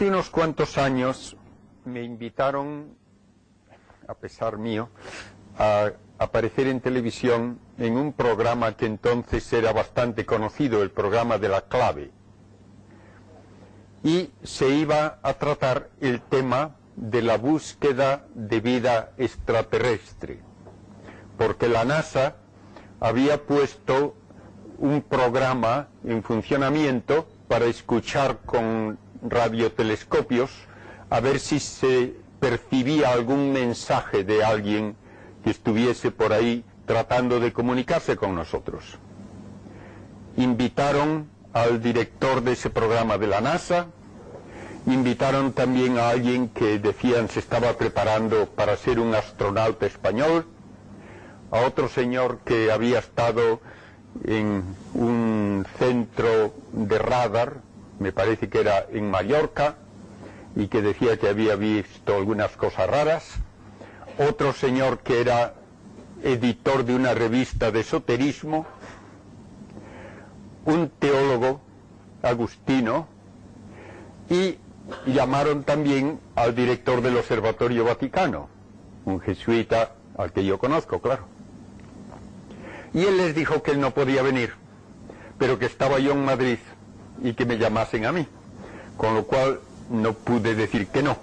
Hace unos cuantos años me invitaron, a pesar mío, a aparecer en televisión en un programa que entonces era bastante conocido, el programa de la clave. Y se iba a tratar el tema de la búsqueda de vida extraterrestre, porque la NASA había puesto un programa en funcionamiento para escuchar con radiotelescopios a ver si se percibía algún mensaje de alguien que estuviese por ahí tratando de comunicarse con nosotros. Invitaron al director de ese programa de la NASA, invitaron también a alguien que decían se estaba preparando para ser un astronauta español, a otro señor que había estado en un centro de radar, me parece que era en Mallorca, y que decía que había visto algunas cosas raras, otro señor que era editor de una revista de esoterismo, un teólogo agustino, y llamaron también al director del Observatorio Vaticano, un jesuita al que yo conozco, claro. Y él les dijo que él no podía venir, pero que estaba yo en Madrid y que me llamasen a mí, con lo cual no pude decir que no.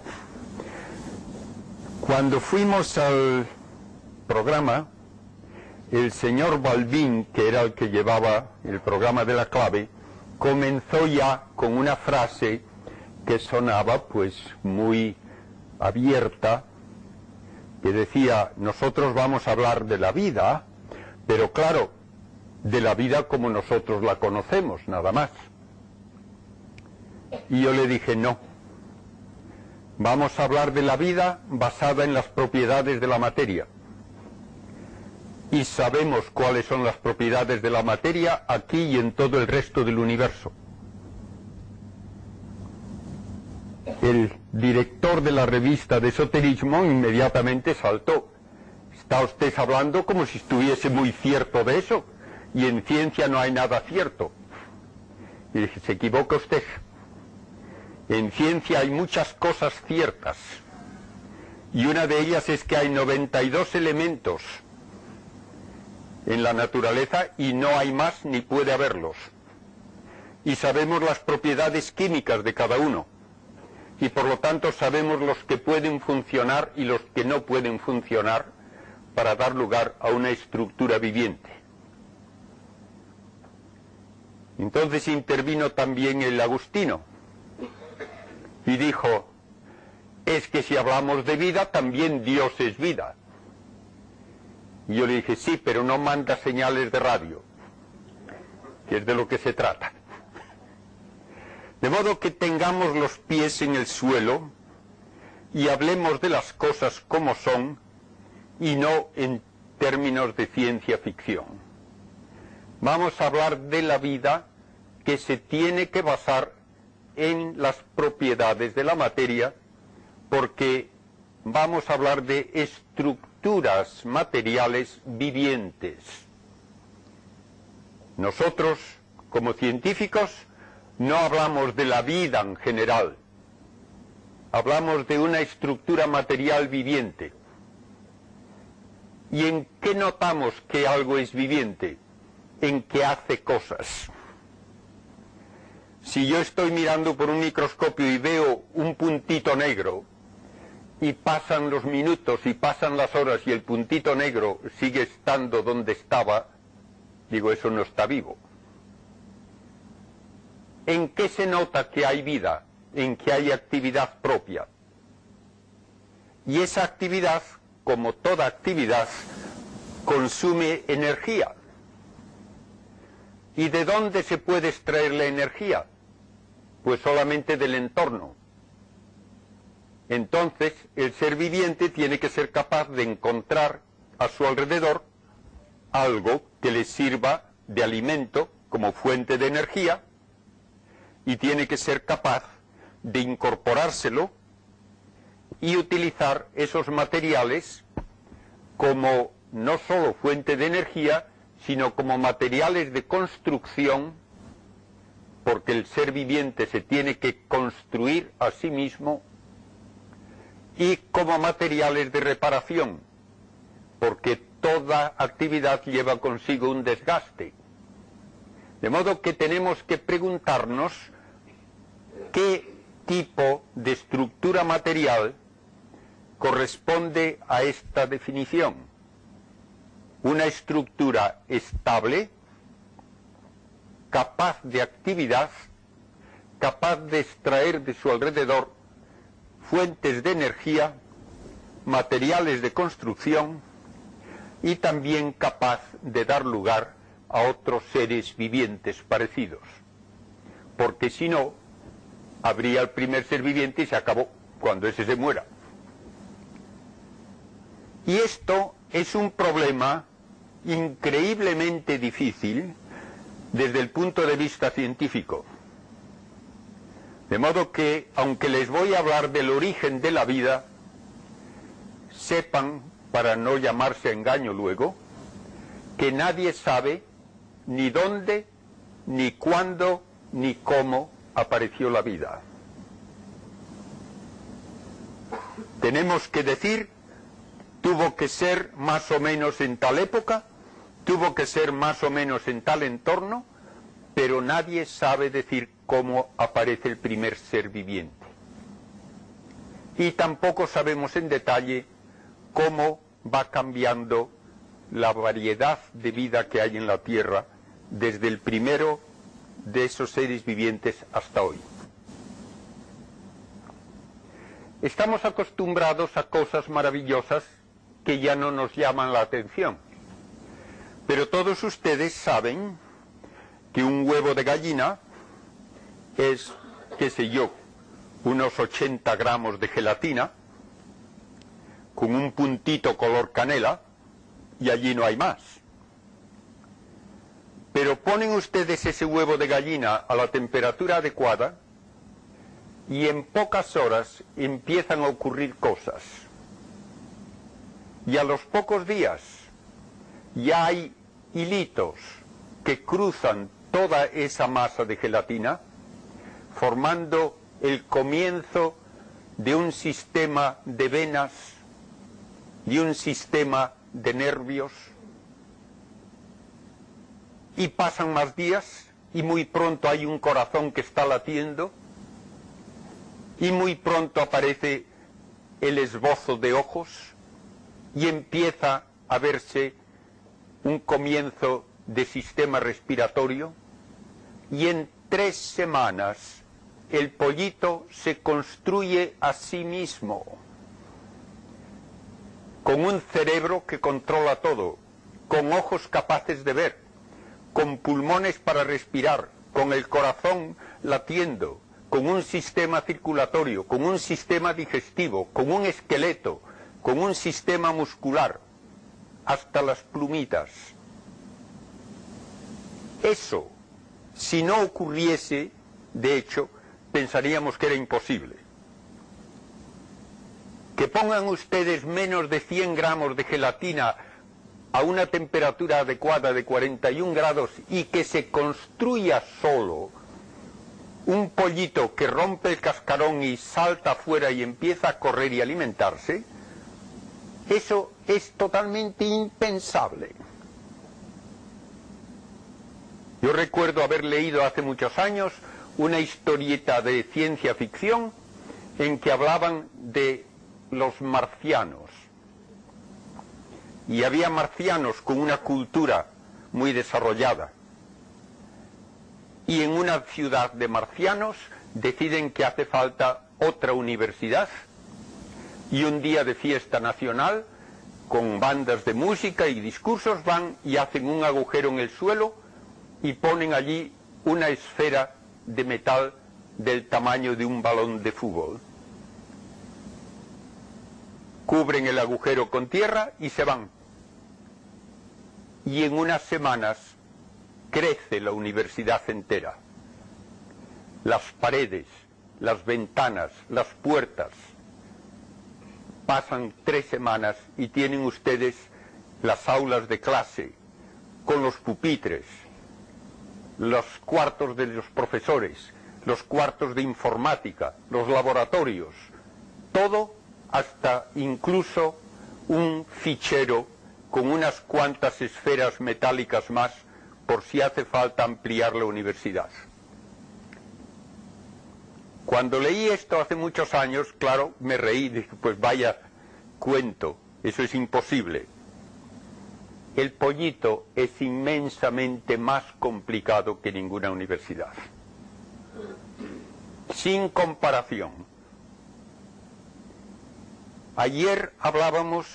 Cuando fuimos al programa, el señor Balbín, que era el que llevaba el programa de la clave, comenzó ya con una frase que sonaba pues muy abierta, que decía, nosotros vamos a hablar de la vida, pero claro, de la vida como nosotros la conocemos, nada más. Y yo le dije, no, vamos a hablar de la vida basada en las propiedades de la materia. Y sabemos cuáles son las propiedades de la materia aquí y en todo el resto del universo. El director de la revista de esoterismo inmediatamente saltó. Está usted hablando como si estuviese muy cierto de eso, y en ciencia no hay nada cierto. Y dije, se equivoca usted. En ciencia hay muchas cosas ciertas, y una de ellas es que hay 92 elementos en la naturaleza y no hay más ni puede haberlos. Y sabemos las propiedades químicas de cada uno. Y por lo tanto sabemos los que pueden funcionar y los que no pueden funcionar para dar lugar a una estructura viviente. Entonces intervino también el Agustino y dijo, es que si hablamos de vida, también Dios es vida. Y yo le dije, sí, pero no manda señales de radio, que es de lo que se trata. De modo que tengamos los pies en el suelo y hablemos de las cosas como son y no en términos de ciencia ficción. Vamos a hablar de la vida que se tiene que basar en las propiedades de la materia porque vamos a hablar de estructuras materiales vivientes. Nosotros, como científicos, no hablamos de la vida en general, hablamos de una estructura material viviente. ¿Y en qué notamos que algo es viviente? En que hace cosas. Si yo estoy mirando por un microscopio y veo un puntito negro, y pasan los minutos y pasan las horas y el puntito negro sigue estando donde estaba, digo, eso no está vivo. ¿En qué se nota que hay vida? En que hay actividad propia. Y esa actividad, como toda actividad, consume energía. ¿Y de dónde se puede extraer la energía? Pues solamente del entorno. Entonces, el ser viviente tiene que ser capaz de encontrar a su alrededor algo que le sirva de alimento como fuente de energía y tiene que ser capaz de incorporárselo y utilizar esos materiales como no solo fuente de energía, sino como materiales de construcción porque el ser viviente se tiene que construir a sí mismo, y como materiales de reparación, porque toda actividad lleva consigo un desgaste. De modo que tenemos que preguntarnos qué tipo de estructura material corresponde a esta definición. Una estructura estable, capaz de actividad, capaz de extraer de su alrededor fuentes de energía, materiales de construcción y también capaz de dar lugar a otros seres vivientes parecidos. Porque si no, habría el primer ser viviente y se acabó cuando ese se muera. Y esto es un problema increíblemente difícil desde el punto de vista científico. De modo que, aunque les voy a hablar del origen de la vida, sepan, para no llamarse engaño luego, que nadie sabe ni dónde, ni cuándo, ni cómo apareció la vida. Tenemos que decir, tuvo que ser más o menos en tal época, tuvo que ser más o menos en tal entorno, pero nadie sabe decir cómo aparece el primer ser viviente. Y tampoco sabemos en detalle cómo va cambiando la variedad de vida que hay en la Tierra desde el primero de esos seres vivientes hasta hoy. Estamos acostumbrados a cosas maravillosas que ya no nos llaman la atención. Pero todos ustedes saben que un huevo de gallina es, qué sé yo, unos 80 gramos de gelatina, con un puntito color canela, y allí no hay más. Pero ponen ustedes ese huevo de gallina a la temperatura adecuada y en pocas horas empiezan a ocurrir cosas. Y a los pocos días ya hay hilitos que cruzan toda esa masa de gelatina formando el comienzo de un sistema de venas, y un sistema de nervios, y pasan más días y muy pronto hay un corazón que está latiendo, y muy pronto aparece el esbozo de ojos, y empieza a verse un comienzo de sistema respiratorio, y en tres semanas el pollito se construye a sí mismo, con un cerebro que controla todo, con ojos capaces de ver, con pulmones para respirar, con el corazón latiendo, con un sistema circulatorio, con un sistema digestivo, con un esqueleto, con un sistema muscular, hasta las plumitas. Eso, si no ocurriese, de hecho, pensaríamos que era imposible. Que pongan ustedes menos de 100 gramos de gelatina a una temperatura adecuada de 41 grados y que se construya solo un pollito que rompe el cascarón y salta afuera y empieza a correr y alimentarse, eso es totalmente impensable. Yo recuerdo haber leído hace muchos años una historieta de ciencia ficción en que hablaban de los marcianos. Y había marcianos con una cultura muy desarrollada. Y en una ciudad de marcianos deciden que hace falta otra universidad y un día de fiesta nacional con bandas de música y discursos van y hacen un agujero en el suelo y ponen allí una esfera de metal del tamaño de un balón de fútbol. Cubren el agujero con tierra y se van. Y en unas semanas crece la universidad entera. Las paredes, las ventanas, las puertas. Pasan tres semanas y tienen ustedes las aulas de clase con los pupitres, los cuartos de los profesores, los cuartos de informática, los laboratorios, todo hasta incluso un fichero con unas cuantas esferas metálicas más por si hace falta ampliar la universidad. Cuando leí esto hace muchos años, claro, me reí, dije, pues vaya cuento, eso es imposible. El pollito es inmensamente más complicado que ninguna universidad. Sin comparación. Ayer hablábamos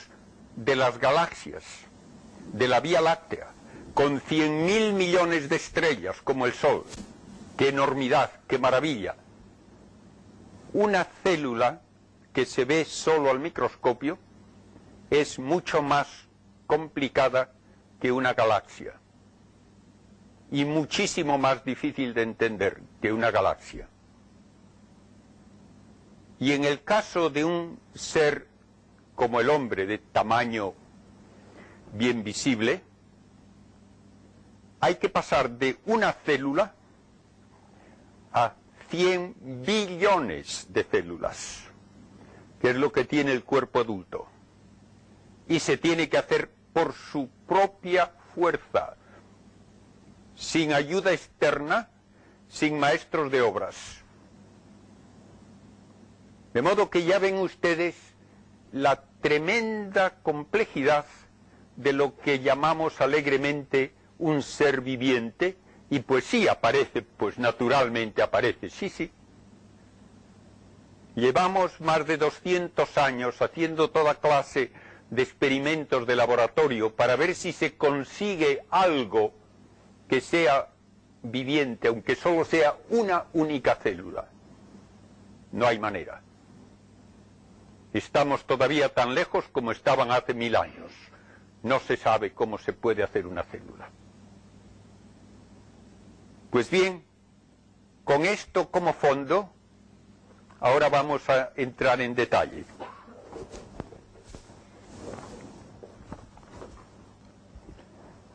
de las galaxias, de la Vía Láctea, con cien mil millones de estrellas como el Sol. ¡Qué enormidad, qué maravilla! Una célula que se ve solo al microscopio es mucho más complicada que una galaxia y muchísimo más difícil de entender que una galaxia. Y en el caso de un ser como el hombre de tamaño bien visible, hay que pasar de una célula 100 billones de células, que es lo que tiene el cuerpo adulto. Y se tiene que hacer por su propia fuerza, sin ayuda externa, sin maestros de obras. De modo que ya ven ustedes la tremenda complejidad de lo que llamamos alegremente un ser viviente, y pues sí aparece, pues naturalmente aparece, sí, sí. Llevamos más de 200 años haciendo toda clase de experimentos de laboratorio para ver si se consigue algo que sea viviente, aunque solo sea una única célula. No hay manera. Estamos todavía tan lejos como estaban hace mil años. No se sabe cómo se puede hacer una célula. Pues bien, con esto como fondo, ahora vamos a entrar en detalle.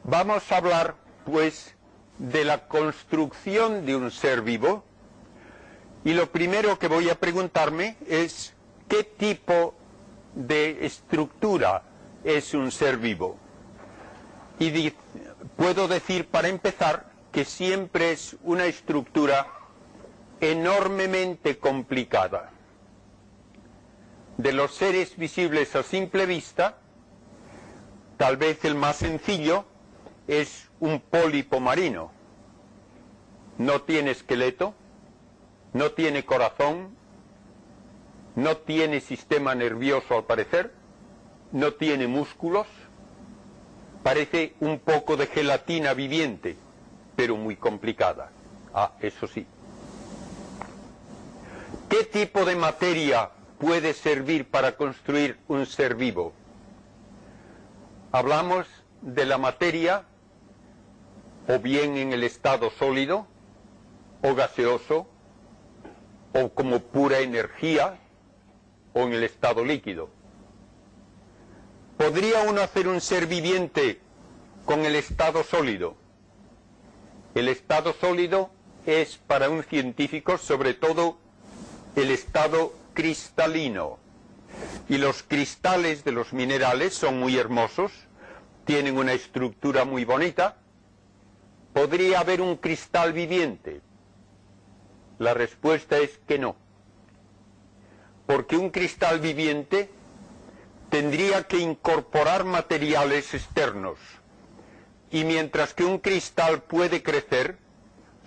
Vamos a hablar, pues, de la construcción de un ser vivo y lo primero que voy a preguntarme es qué tipo de estructura es un ser vivo. Y puedo decir para empezar que siempre es una estructura enormemente complicada. De los seres visibles a simple vista, tal vez el más sencillo es un pólipo marino. No tiene esqueleto, no tiene corazón, no tiene sistema nervioso al parecer, no tiene músculos, parece un poco de gelatina viviente pero muy complicada. Ah, eso sí. ¿Qué tipo de materia puede servir para construir un ser vivo? Hablamos de la materia o bien en el estado sólido o gaseoso o como pura energía o en el estado líquido. ¿Podría uno hacer un ser viviente con el estado sólido? El estado sólido es para un científico sobre todo el estado cristalino. Y los cristales de los minerales son muy hermosos, tienen una estructura muy bonita. ¿Podría haber un cristal viviente? La respuesta es que no. Porque un cristal viviente tendría que incorporar materiales externos y mientras que un cristal puede crecer,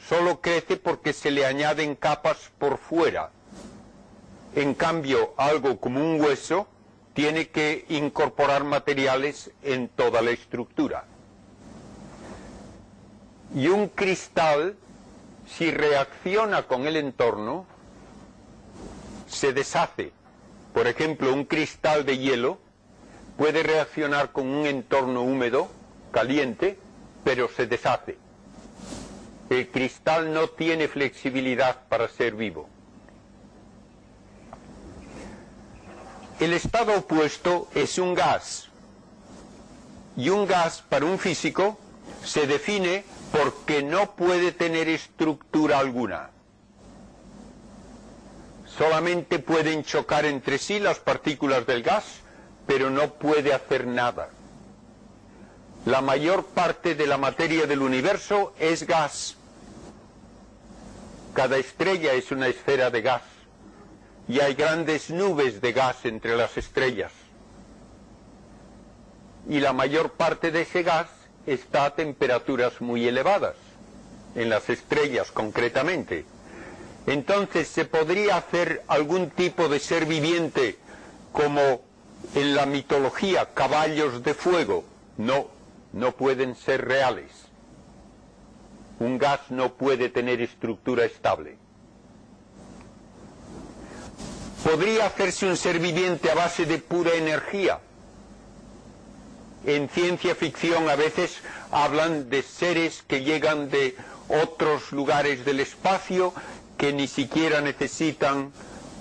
solo crece porque se le añaden capas por fuera. En cambio, algo como un hueso tiene que incorporar materiales en toda la estructura. Y un cristal, si reacciona con el entorno, se deshace. Por ejemplo, un cristal de hielo puede reaccionar con un entorno húmedo caliente, pero se deshace. El cristal no tiene flexibilidad para ser vivo. El estado opuesto es un gas. Y un gas para un físico se define porque no puede tener estructura alguna. Solamente pueden chocar entre sí las partículas del gas, pero no puede hacer nada. La mayor parte de la materia del universo es gas. Cada estrella es una esfera de gas y hay grandes nubes de gas entre las estrellas. Y la mayor parte de ese gas está a temperaturas muy elevadas, en las estrellas concretamente. Entonces, ¿se podría hacer algún tipo de ser viviente como en la mitología caballos de fuego? No, no pueden ser reales. Un gas no puede tener estructura estable. ¿Podría hacerse un ser viviente a base de pura energía? En ciencia ficción a veces hablan de seres que llegan de otros lugares del espacio que ni siquiera necesitan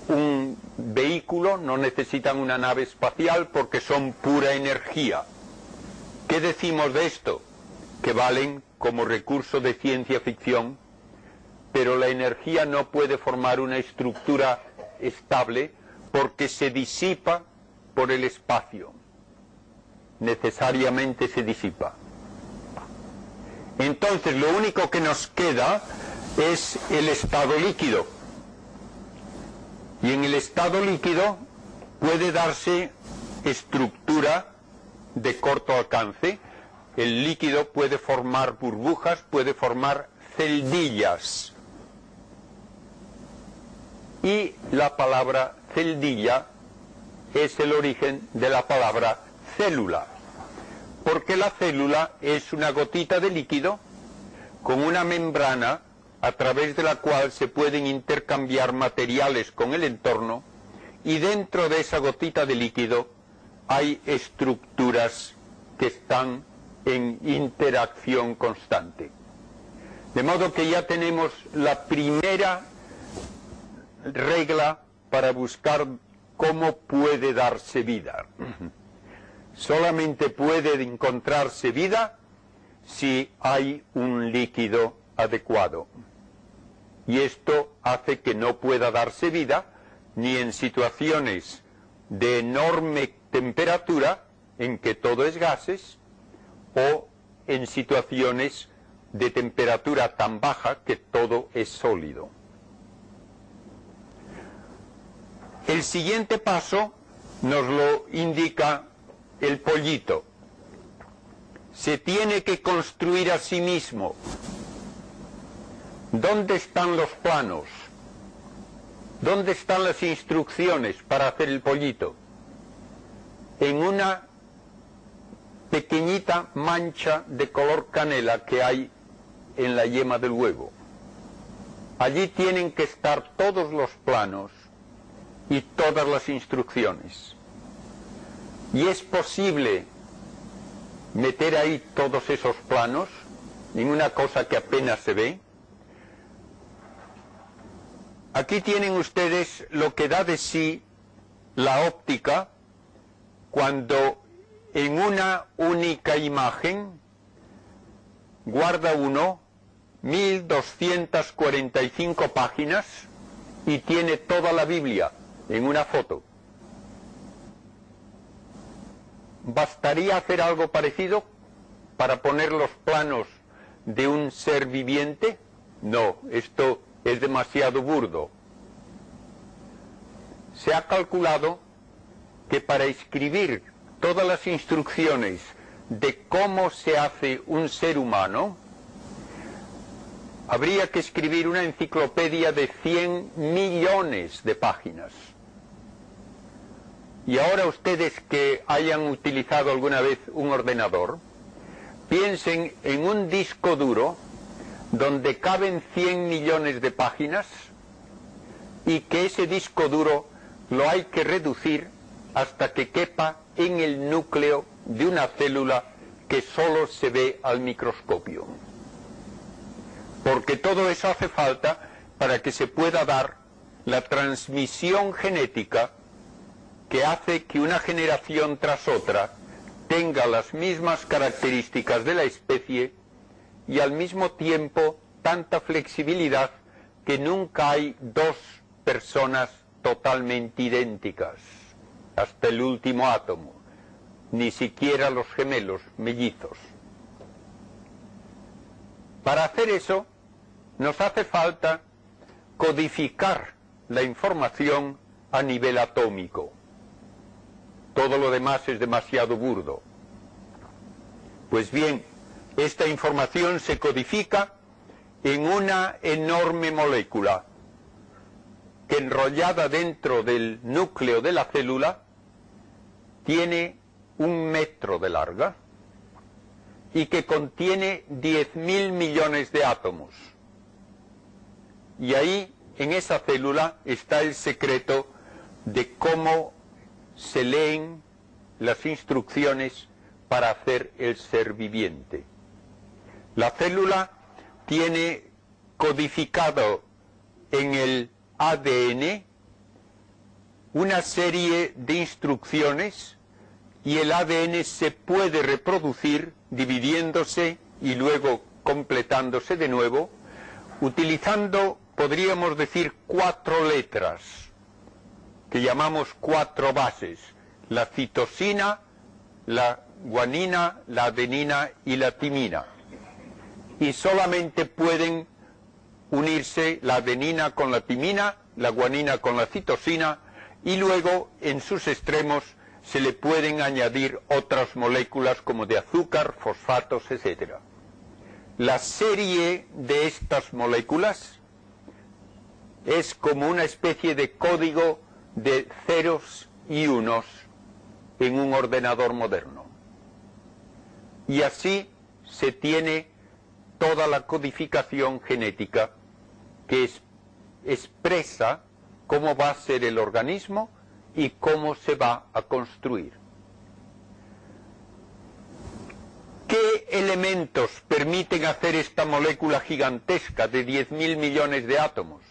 un vehículo, no necesitan una nave espacial porque son pura energía. ¿Qué decimos de esto? Que valen como recurso de ciencia ficción, pero la energía no puede formar una estructura estable porque se disipa por el espacio. Necesariamente se disipa. Entonces lo único que nos queda es el estado líquido. Y en el estado líquido puede darse estructura de corto alcance. El líquido puede formar burbujas, puede formar celdillas. Y la palabra celdilla es el origen de la palabra célula. Porque la célula es una gotita de líquido con una membrana a través de la cual se pueden intercambiar materiales con el entorno y dentro de esa gotita de líquido hay estructuras que están en interacción constante. De modo que ya tenemos la primera regla para buscar cómo puede darse vida. Solamente puede encontrarse vida si hay un líquido adecuado y esto hace que no pueda darse vida ni en situaciones de enorme temperatura en que todo es gases o en situaciones de temperatura tan baja que todo es sólido. El siguiente paso nos lo indica el pollito. Se tiene que construir a sí mismo ¿Dónde están los planos? ¿Dónde están las instrucciones para hacer el pollito? En una pequeñita mancha de color canela que hay en la yema del huevo. Allí tienen que estar todos los planos y todas las instrucciones. Y es posible meter ahí todos esos planos en una cosa que apenas se ve Aquí tienen ustedes lo que da de sí la óptica cuando en una única imagen guarda uno 1245 páginas y tiene toda la Biblia en una foto. ¿Bastaría hacer algo parecido para poner los planos de un ser viviente? No, esto es demasiado burdo. Se ha calculado que para escribir todas las instrucciones de cómo se hace un ser humano, habría que escribir una enciclopedia de 100 millones de páginas. Y ahora ustedes que hayan utilizado alguna vez un ordenador, piensen en un disco duro donde caben 100 millones de páginas y que ese disco duro lo hay que reducir hasta que quepa en el núcleo de una célula que solo se ve al microscopio. Porque todo eso hace falta para que se pueda dar la transmisión genética que hace que una generación tras otra tenga las mismas características de la especie y al mismo tiempo tanta flexibilidad que nunca hay dos personas totalmente idénticas, hasta el último átomo, ni siquiera los gemelos mellizos. Para hacer eso, nos hace falta codificar la información a nivel atómico. Todo lo demás es demasiado burdo. Pues bien, esta información se codifica en una enorme molécula que enrollada dentro del núcleo de la célula tiene un metro de larga y que contiene 10.000 millones de átomos. Y ahí, en esa célula, está el secreto de cómo se leen las instrucciones para hacer el ser viviente. La célula tiene codificado en el ADN una serie de instrucciones y el ADN se puede reproducir dividiéndose y luego completándose de nuevo, utilizando, podríamos decir, cuatro letras, que llamamos cuatro bases, la citosina, la guanina, la adenina y la timina. Y solamente pueden unirse la adenina con la timina, la guanina con la citosina, y luego en sus extremos se le pueden añadir otras moléculas como de azúcar, fosfatos, etc. La serie de estas moléculas es como una especie de código de ceros y unos en un ordenador moderno. Y así se tiene toda la codificación genética que expresa cómo va a ser el organismo y cómo se va a construir. ¿Qué elementos permiten hacer esta molécula gigantesca de 10.000 millones de átomos?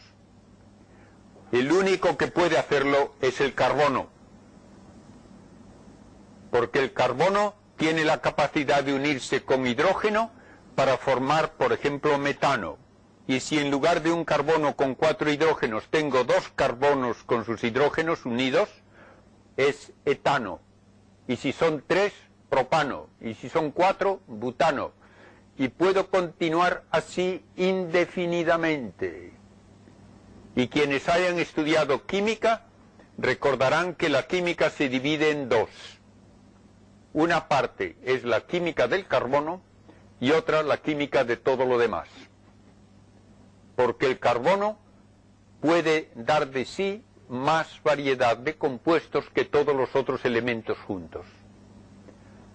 El único que puede hacerlo es el carbono, porque el carbono tiene la capacidad de unirse con hidrógeno para formar, por ejemplo, metano. Y si en lugar de un carbono con cuatro hidrógenos tengo dos carbonos con sus hidrógenos unidos, es etano. Y si son tres, propano. Y si son cuatro, butano. Y puedo continuar así indefinidamente. Y quienes hayan estudiado química recordarán que la química se divide en dos. Una parte es la química del carbono y otra la química de todo lo demás porque el carbono puede dar de sí más variedad de compuestos que todos los otros elementos juntos.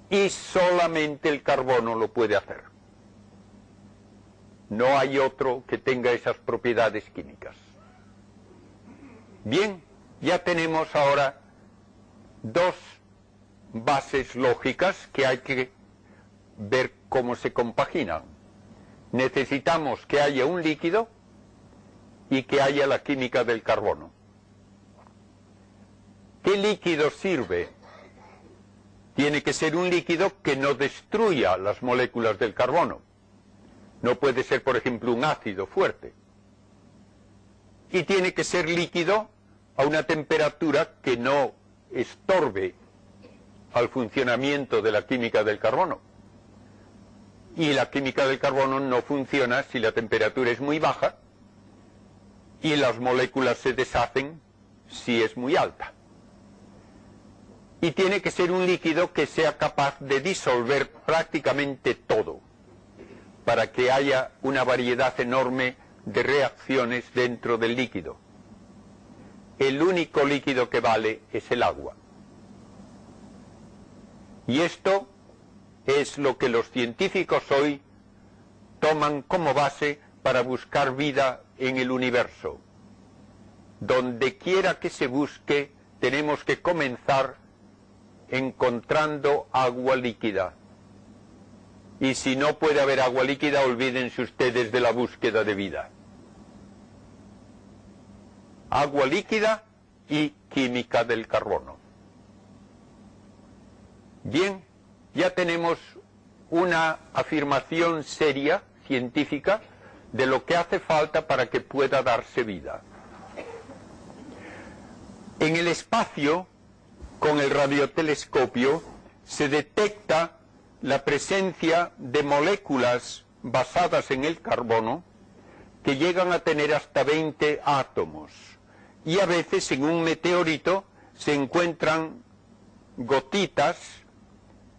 Y solamente el carbono lo puede hacer. No hay otro que tenga esas propiedades químicas. Bien, ya tenemos ahora dos bases lógicas que hay que ver cómo se compaginan necesitamos que haya un líquido y que haya la química del carbono. ¿Qué líquido sirve? Tiene que ser un líquido que no destruya las moléculas del carbono. No puede ser, por ejemplo, un ácido fuerte. Y tiene que ser líquido a una temperatura que no estorbe al funcionamiento de la química del carbono y la química del carbono no funciona si la temperatura es muy baja y las moléculas se deshacen si es muy alta. Y tiene que ser un líquido que sea capaz de disolver prácticamente todo, para que haya una variedad enorme de reacciones dentro del líquido. El único líquido que vale es el agua. Y esto es lo que los científicos hoy toman como base para buscar vida en el universo. Donde quiera que se busque, tenemos que comenzar encontrando agua líquida. Y si no puede haber agua líquida, olvídense ustedes de la búsqueda de vida. Agua líquida y química del carbono. Bien, ya tenemos una afirmación seria, científica de lo que hace falta para que pueda darse vida. En el espacio, con el radiotelescopio, se detecta la presencia de moléculas basadas en el carbono que llegan a tener hasta 20 átomos. Y a veces en un meteorito se encuentran gotitas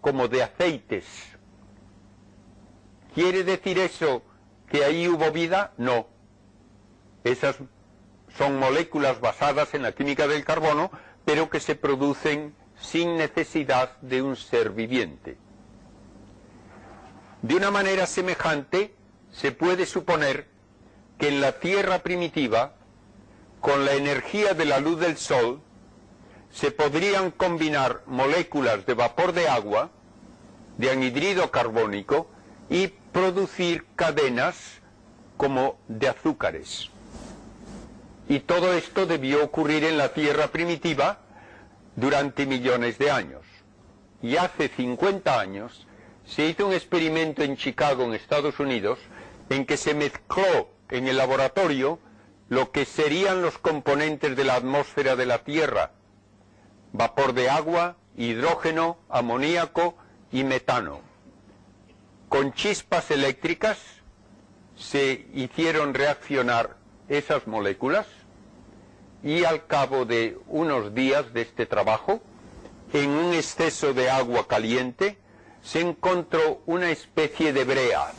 como de aceites. ¿Quiere decir eso que ahí hubo vida? No. Esas son moléculas basadas en la química del carbono, pero que se producen sin necesidad de un ser viviente. De una manera semejante, se puede suponer que en la Tierra primitiva, con la energía de la luz del Sol, se podrían combinar moléculas de vapor de agua, de anhidrido carbónico, y producir cadenas como de azúcares. Y todo esto debió ocurrir en la Tierra primitiva durante millones de años. Y hace 50 años se hizo un experimento en Chicago, en Estados Unidos, en que se mezcló en el laboratorio lo que serían los componentes de la atmósfera de la Tierra, vapor de agua, hidrógeno, amoníaco y metano. Con chispas eléctricas se hicieron reaccionar esas moléculas y al cabo de unos días de este trabajo, en un exceso de agua caliente, se encontró una especie de brea,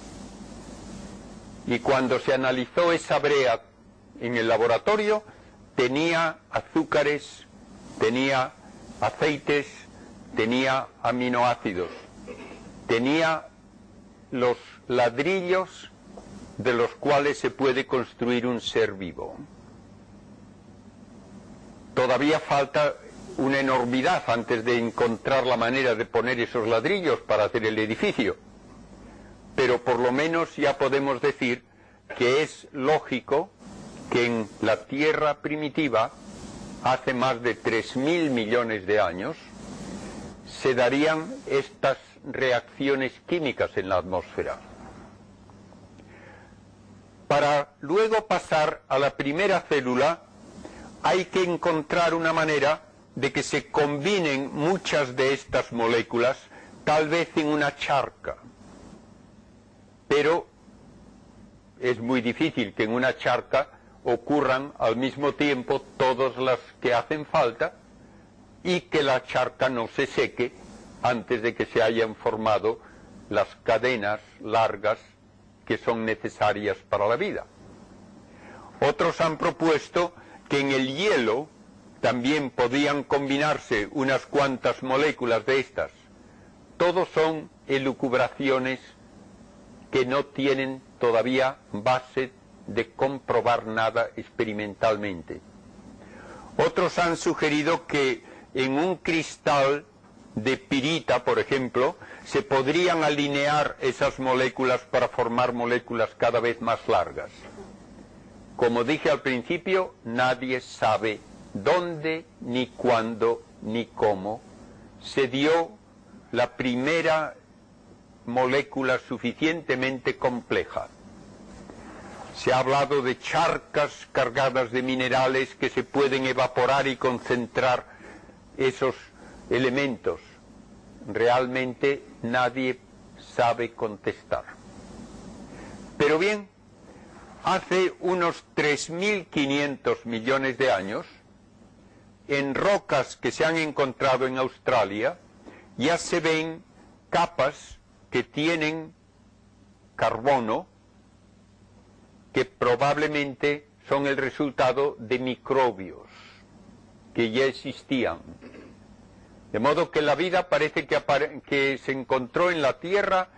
y cuando se analizó esa brea en el laboratorio, tenía azúcares, tenía aceites, tenía aminoácidos, tenía los ladrillos de los cuales se puede construir un ser vivo. Todavía falta una enormidad antes de encontrar la manera de poner esos ladrillos para hacer el edificio pero por lo menos ya podemos decir que es lógico que en la Tierra primitiva, hace más de 3.000 millones de años, se darían estas reacciones químicas en la atmósfera. Para luego pasar a la primera célula, hay que encontrar una manera de que se combinen muchas de estas moléculas, tal vez en una charca pero es muy difícil que en una charca ocurran al mismo tiempo todas las que hacen falta y que la charca no se seque antes de que se hayan formado las cadenas largas que son necesarias para la vida. Otros han propuesto que en el hielo también podían combinarse unas cuantas moléculas de estas. Todos son elucubraciones que no tienen todavía base de comprobar nada experimentalmente. Otros han sugerido que en un cristal de pirita, por ejemplo, se podrían alinear esas moléculas para formar moléculas cada vez más largas. Como dije al principio, nadie sabe dónde, ni cuándo, ni cómo se dio la primera molécula suficientemente compleja. Se ha hablado de charcas cargadas de minerales que se pueden evaporar y concentrar esos elementos. Realmente nadie sabe contestar. Pero bien, hace unos 3.500 millones de años, en rocas que se han encontrado en Australia, ya se ven capas que tienen carbono que probablemente son el resultado de microbios que ya existían. De modo que la vida parece que, que se encontró en la Tierra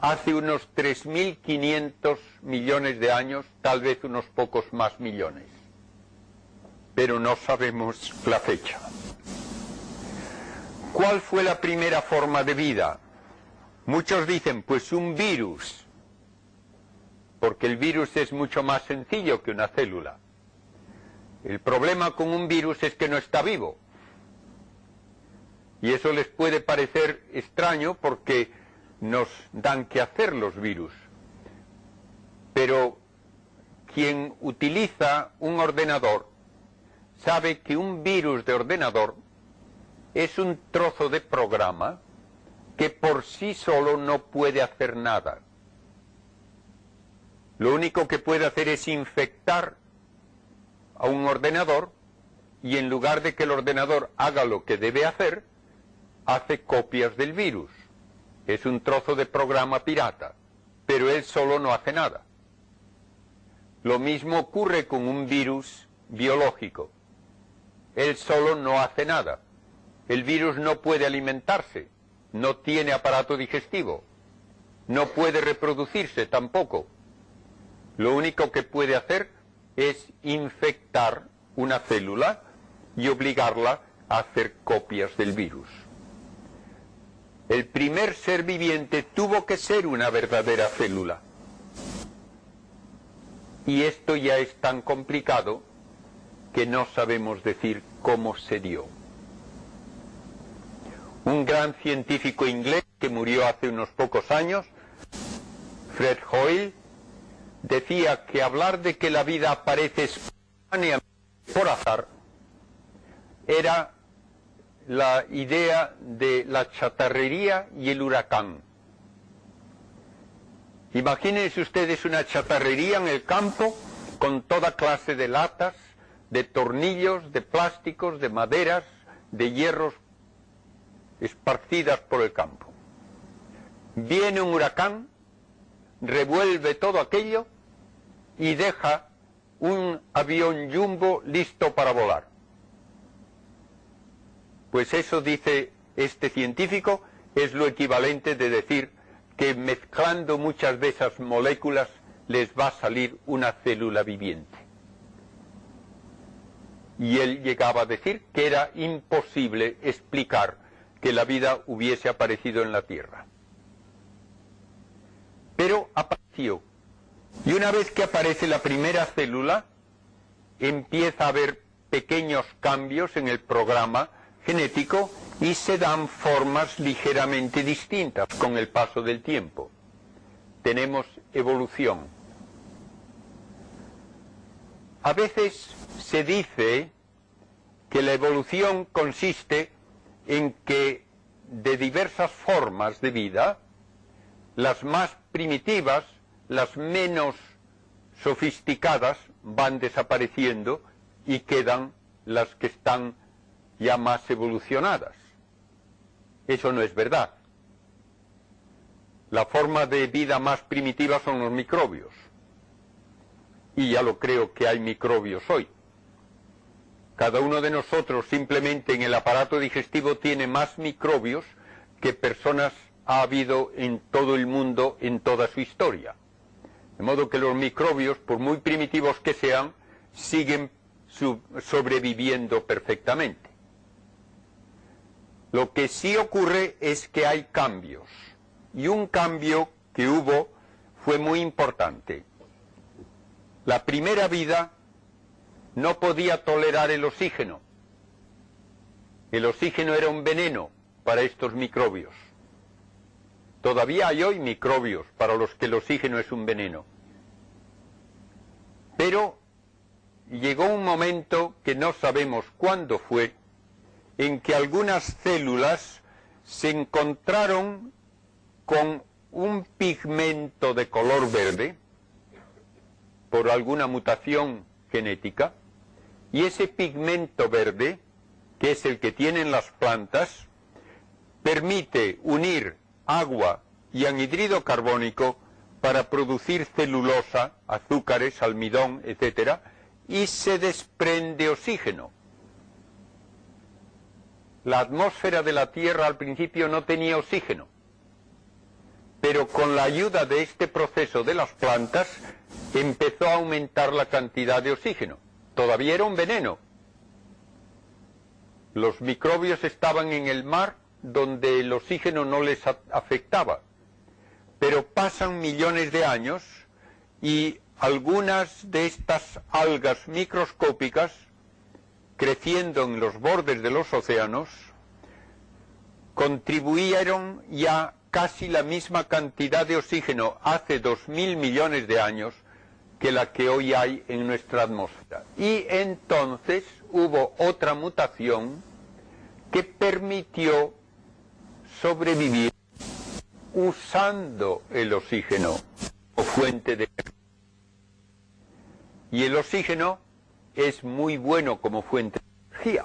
hace unos 3.500 millones de años, tal vez unos pocos más millones. Pero no sabemos la fecha. ¿Cuál fue la primera forma de vida? Muchos dicen, pues un virus, porque el virus es mucho más sencillo que una célula. El problema con un virus es que no está vivo. Y eso les puede parecer extraño porque nos dan que hacer los virus. Pero quien utiliza un ordenador sabe que un virus de ordenador es un trozo de programa que por sí solo no puede hacer nada. Lo único que puede hacer es infectar a un ordenador y en lugar de que el ordenador haga lo que debe hacer, hace copias del virus. Es un trozo de programa pirata, pero él solo no hace nada. Lo mismo ocurre con un virus biológico. Él solo no hace nada. El virus no puede alimentarse, no tiene aparato digestivo, no puede reproducirse tampoco. Lo único que puede hacer es infectar una célula y obligarla a hacer copias del virus. El primer ser viviente tuvo que ser una verdadera célula. Y esto ya es tan complicado que no sabemos decir cómo se dio. Un gran científico inglés que murió hace unos pocos años, Fred Hoyle, decía que hablar de que la vida aparece espontáneamente por azar era la idea de la chatarrería y el huracán. Imagínense ustedes una chatarrería en el campo con toda clase de latas, de tornillos, de plásticos, de maderas, de hierros esparcidas por el campo. Viene un huracán, revuelve todo aquello y deja un avión jumbo listo para volar. Pues eso, dice este científico, es lo equivalente de decir que mezclando muchas de esas moléculas les va a salir una célula viviente. Y él llegaba a decir que era imposible explicar que la vida hubiese aparecido en la Tierra. Pero apareció y una vez que aparece la primera célula, empieza a haber pequeños cambios en el programa genético y se dan formas ligeramente distintas con el paso del tiempo. Tenemos evolución. A veces se dice que la evolución consiste en que de diversas formas de vida, las más primitivas las menos sofisticadas van desapareciendo y quedan las que están ya más evolucionadas. Eso no es verdad. La forma de vida más primitiva son los microbios. Y ya lo creo que hay microbios hoy. Cada uno de nosotros simplemente en el aparato digestivo tiene más microbios que personas ha habido en todo el mundo en toda su historia. De modo que los microbios, por muy primitivos que sean, siguen sobreviviendo perfectamente. Lo que sí ocurre es que hay cambios. Y un cambio que hubo fue muy importante. La primera vida no podía tolerar el oxígeno. El oxígeno era un veneno para estos microbios. Todavía hay hoy microbios para los que el oxígeno es un veneno. Pero llegó un momento que no sabemos cuándo fue, en que algunas células se encontraron con un pigmento de color verde por alguna mutación genética, y ese pigmento verde, que es el que tienen las plantas, permite unir agua y anhidrido carbónico para producir celulosa, azúcares, almidón, etc., y se desprende oxígeno. La atmósfera de la Tierra al principio no tenía oxígeno, pero con la ayuda de este proceso de las plantas empezó a aumentar la cantidad de oxígeno. Todavía era un veneno. Los microbios estaban en el mar donde el oxígeno no les afectaba. Pero pasan millones de años y algunas de estas algas microscópicas, creciendo en los bordes de los océanos, contribuyeron ya casi la misma cantidad de oxígeno hace dos mil millones de años que la que hoy hay en nuestra atmósfera. Y entonces hubo otra mutación que permitió sobrevivir usando el oxígeno o fuente de y el oxígeno es muy bueno como fuente de energía.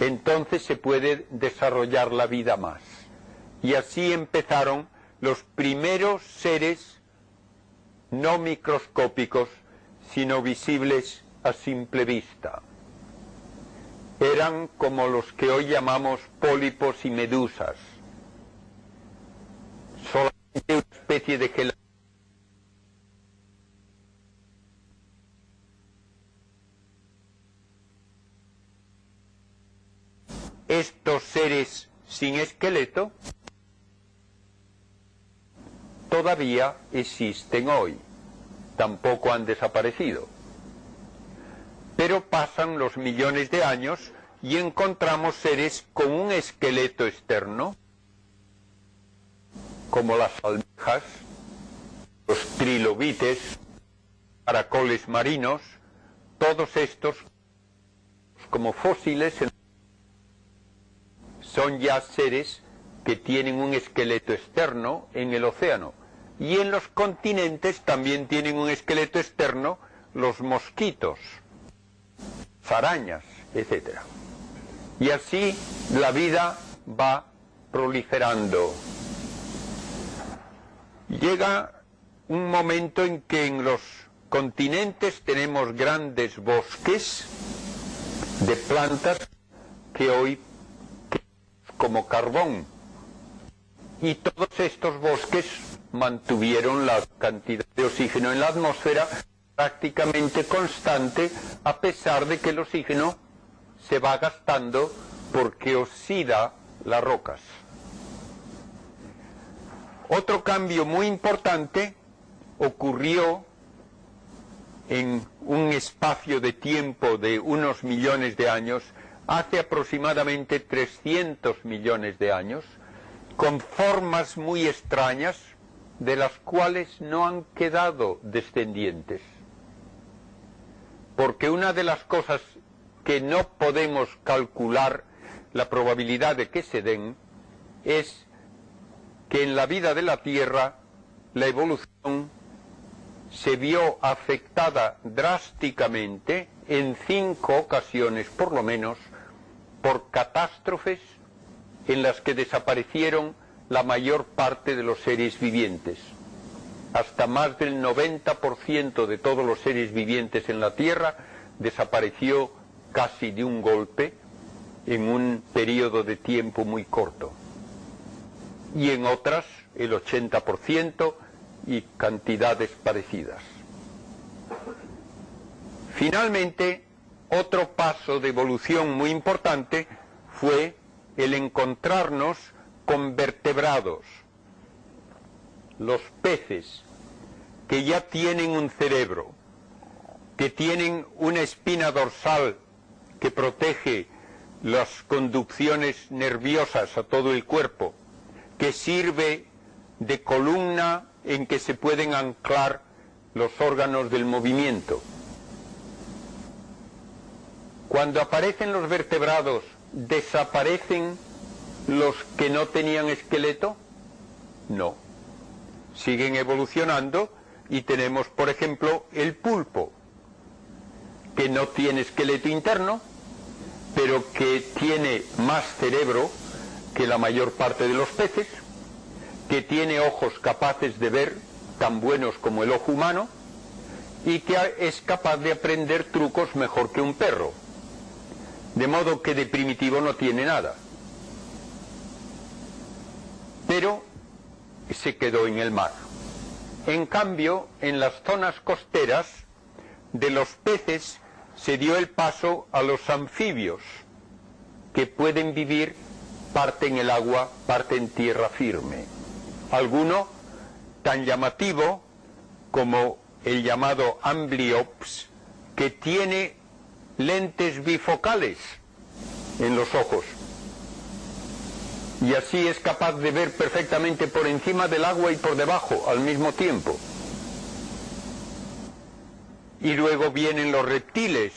Entonces se puede desarrollar la vida más. Y así empezaron los primeros seres no microscópicos, sino visibles a simple vista. Eran como los que hoy llamamos pólipos y medusas. Solamente una especie de gelatina estos seres sin esqueleto todavía existen hoy, tampoco han desaparecido. Pero pasan los millones de años y encontramos seres con un esqueleto externo, como las almejas, los trilobites, caracoles marinos, todos estos como fósiles son ya seres que tienen un esqueleto externo en el océano. Y en los continentes también tienen un esqueleto externo los mosquitos, arañas, etc. Y así la vida va proliferando. Llega un momento en que en los continentes tenemos grandes bosques de plantas que hoy como carbón. Y todos estos bosques mantuvieron la cantidad de oxígeno en la atmósfera prácticamente constante a pesar de que el oxígeno se va gastando porque oxida las rocas. Otro cambio muy importante ocurrió en un espacio de tiempo de unos millones de años hace aproximadamente 300 millones de años, con formas muy extrañas de las cuales no han quedado descendientes. Porque una de las cosas que no podemos calcular la probabilidad de que se den es que en la vida de la Tierra la evolución se vio afectada drásticamente en cinco ocasiones por lo menos por catástrofes en las que desaparecieron la mayor parte de los seres vivientes. Hasta más del 90% de todos los seres vivientes en la Tierra desapareció casi de un golpe en un periodo de tiempo muy corto. Y en otras el 80% y cantidades parecidas. Finalmente, otro paso de evolución muy importante fue el encontrarnos con vertebrados, los peces, que ya tienen un cerebro, que tienen una espina dorsal que protege las conducciones nerviosas a todo el cuerpo, que sirve de columna en que se pueden anclar los órganos del movimiento. Cuando aparecen los vertebrados, ¿desaparecen los que no tenían esqueleto? No. Siguen evolucionando y tenemos, por ejemplo, el pulpo, que no tiene esqueleto interno, pero que tiene más cerebro que la mayor parte de los peces, que tiene ojos capaces de ver tan buenos como el ojo humano y que es capaz de aprender trucos mejor que un perro. De modo que de primitivo no tiene nada. Pero se quedó en el mar. En cambio, en las zonas costeras de los peces se dio el paso a los anfibios, que pueden vivir parte en el agua, parte en tierra firme. Alguno tan llamativo como el llamado ambliops, que tiene lentes bifocales en los ojos. Y así es capaz de ver perfectamente por encima del agua y por debajo al mismo tiempo. Y luego vienen los reptiles.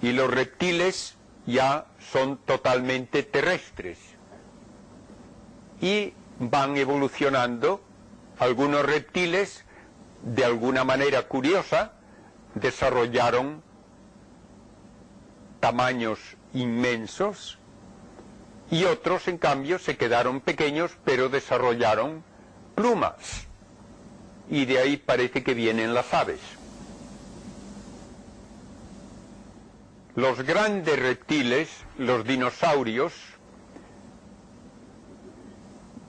Y los reptiles ya son totalmente terrestres. Y van evolucionando algunos reptiles de alguna manera curiosa desarrollaron tamaños inmensos y otros en cambio se quedaron pequeños pero desarrollaron plumas y de ahí parece que vienen las aves. Los grandes reptiles, los dinosaurios,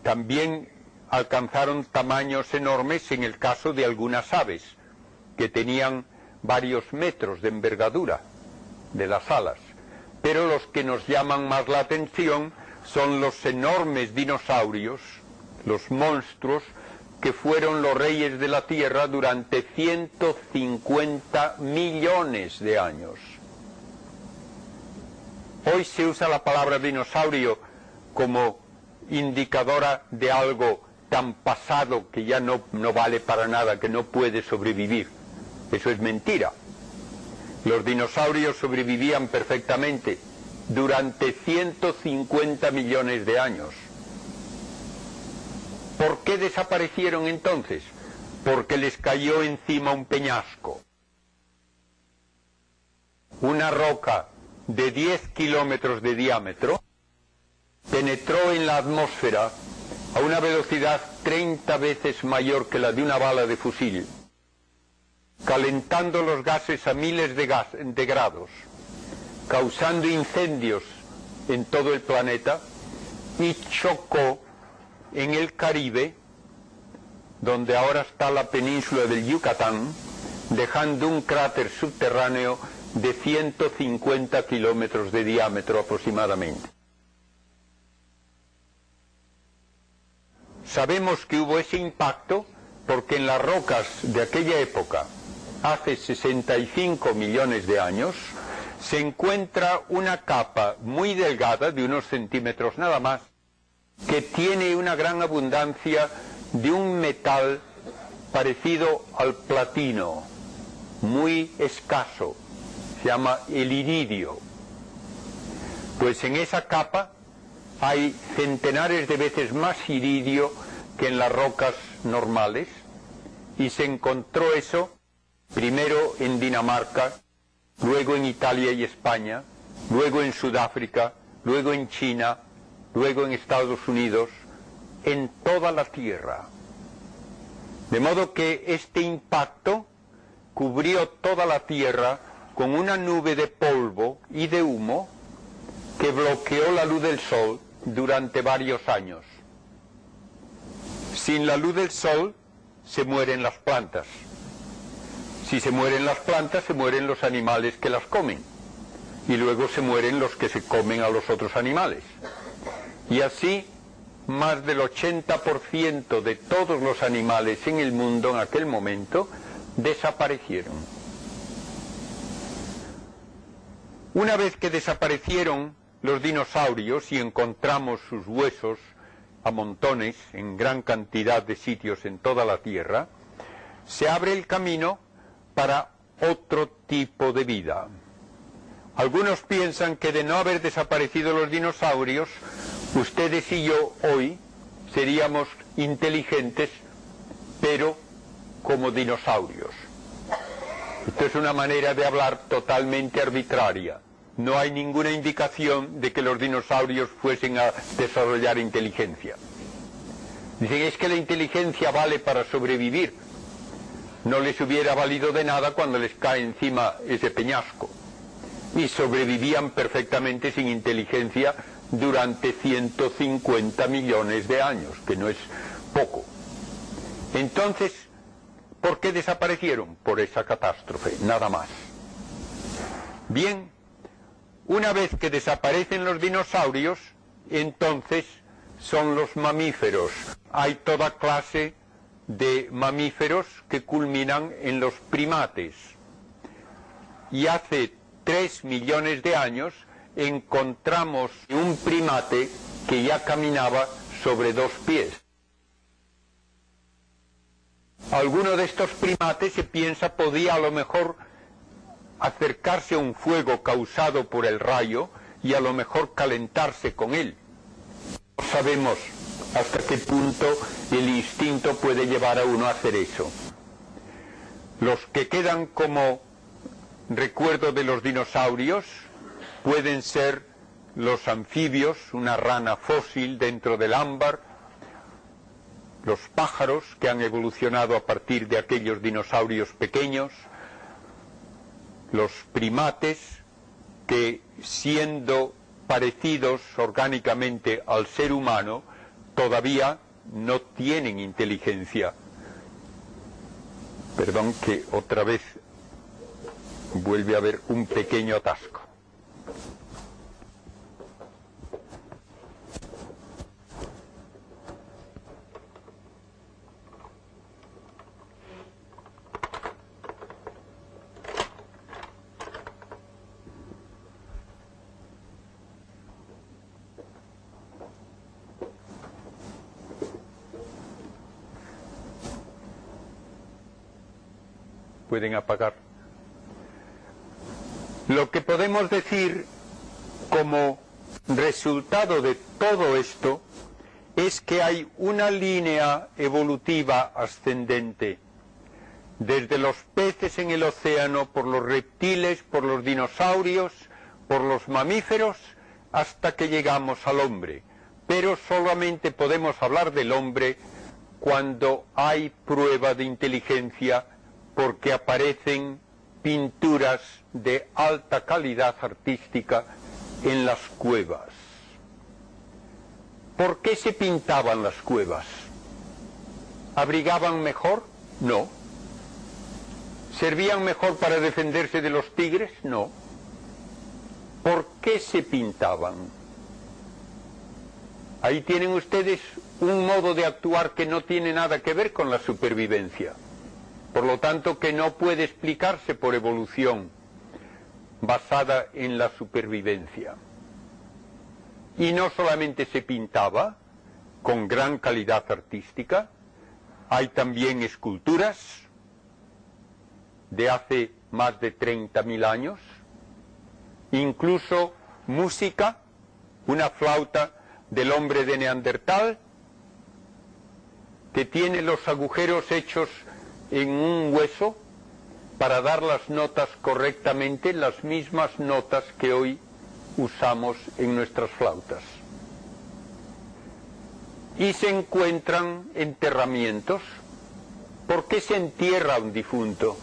también alcanzaron tamaños enormes en el caso de algunas aves, que tenían varios metros de envergadura de las alas. Pero los que nos llaman más la atención son los enormes dinosaurios, los monstruos, que fueron los reyes de la Tierra durante 150 millones de años. Hoy se usa la palabra dinosaurio como indicadora de algo tan pasado que ya no, no vale para nada, que no puede sobrevivir. Eso es mentira. Los dinosaurios sobrevivían perfectamente durante 150 millones de años. ¿Por qué desaparecieron entonces? Porque les cayó encima un peñasco. Una roca de 10 kilómetros de diámetro penetró en la atmósfera a una velocidad 30 veces mayor que la de una bala de fusil, calentando los gases a miles de, grados, causando incendios en todo el planeta y chocó en el Caribe, donde ahora está la península del Yucatán, dejando un cráter subterráneo de 150 kilómetros de diámetro aproximadamente. Sabemos que hubo ese impacto porque en las rocas de aquella época, hace 65 millones de años, se encuentra una capa muy delgada, de unos centímetros nada más, que tiene una gran abundancia de un metal parecido al platino, muy escaso, se llama el iridio. Pues en esa capa hay centenares de veces más iridio que en las rocas normales y se encontró eso primero en Dinamarca, luego en Italia y España, luego en Sudáfrica, luego en China, luego en Estados Unidos, en toda la Tierra. De modo que este impacto cubrió toda la Tierra con una nube de polvo y de humo que bloqueó la luz del sol durante varios años. Sin la luz del sol se mueren las plantas. Si se mueren las plantas, se mueren los animales que las comen. Y luego se mueren los que se comen a los otros animales. Y así, más del 80% de todos los animales en el mundo en aquel momento desaparecieron. Una vez que desaparecieron los dinosaurios y encontramos sus huesos a montones en gran cantidad de sitios en toda la Tierra, se abre el camino para otro tipo de vida. Algunos piensan que de no haber desaparecido los dinosaurios, ustedes y yo hoy seríamos inteligentes, pero como dinosaurios. Esto es una manera de hablar totalmente arbitraria no hay ninguna indicación de que los dinosaurios fuesen a desarrollar inteligencia. Dicen, es que la inteligencia vale para sobrevivir. No les hubiera valido de nada cuando les cae encima ese peñasco. Y sobrevivían perfectamente sin inteligencia durante 150 millones de años, que no es poco. Entonces, ¿por qué desaparecieron? Por esa catástrofe, nada más. Bien, una vez que desaparecen los dinosaurios, entonces son los mamíferos. Hay toda clase de mamíferos que culminan en los primates. Y hace tres millones de años encontramos un primate que ya caminaba sobre dos pies. alguno de estos primates se piensa podía a lo mejor acercarse a un fuego causado por el rayo y a lo mejor calentarse con él. No sabemos hasta qué punto el instinto puede llevar a uno a hacer eso. Los que quedan como recuerdo de los dinosaurios pueden ser los anfibios, una rana fósil dentro del ámbar, los pájaros que han evolucionado a partir de aquellos dinosaurios pequeños, los primates que siendo parecidos orgánicamente al ser humano, todavía no tienen inteligencia. Perdón que otra vez vuelve a haber un pequeño atasco. Pueden apagar. Lo que podemos decir como resultado de todo esto es que hay una línea evolutiva ascendente, desde los peces en el océano, por los reptiles, por los dinosaurios, por los mamíferos, hasta que llegamos al hombre. Pero solamente podemos hablar del hombre cuando hay prueba de inteligencia porque aparecen pinturas de alta calidad artística en las cuevas. ¿Por qué se pintaban las cuevas? ¿Abrigaban mejor? No. ¿Servían mejor para defenderse de los tigres? No. ¿Por qué se pintaban? Ahí tienen ustedes un modo de actuar que no tiene nada que ver con la supervivencia por lo tanto que no puede explicarse por evolución basada en la supervivencia. Y no solamente se pintaba con gran calidad artística, hay también esculturas de hace más de 30.000 años, incluso música, una flauta del hombre de Neandertal, que tiene los agujeros hechos en un hueso para dar las notas correctamente, las mismas notas que hoy usamos en nuestras flautas. Y se encuentran enterramientos. ¿Por qué se entierra un difunto?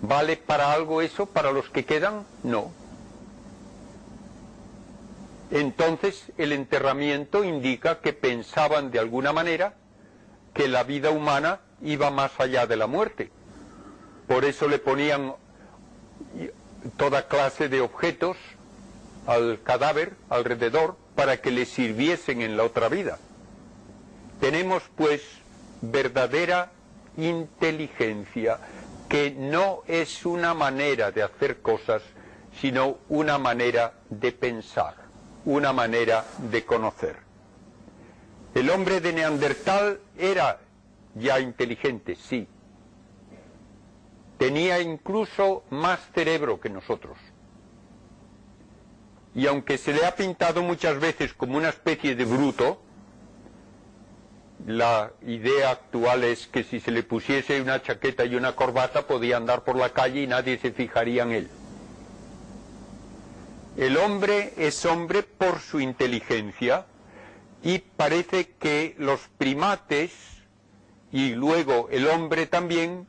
¿Vale para algo eso, para los que quedan? No. Entonces el enterramiento indica que pensaban de alguna manera que la vida humana iba más allá de la muerte. Por eso le ponían toda clase de objetos al cadáver alrededor para que le sirviesen en la otra vida. Tenemos pues verdadera inteligencia que no es una manera de hacer cosas, sino una manera de pensar, una manera de conocer. El hombre de Neandertal era ya inteligente, sí. Tenía incluso más cerebro que nosotros. Y aunque se le ha pintado muchas veces como una especie de bruto, la idea actual es que si se le pusiese una chaqueta y una corbata podía andar por la calle y nadie se fijaría en él. El hombre es hombre por su inteligencia, y parece que los primates y luego el hombre también,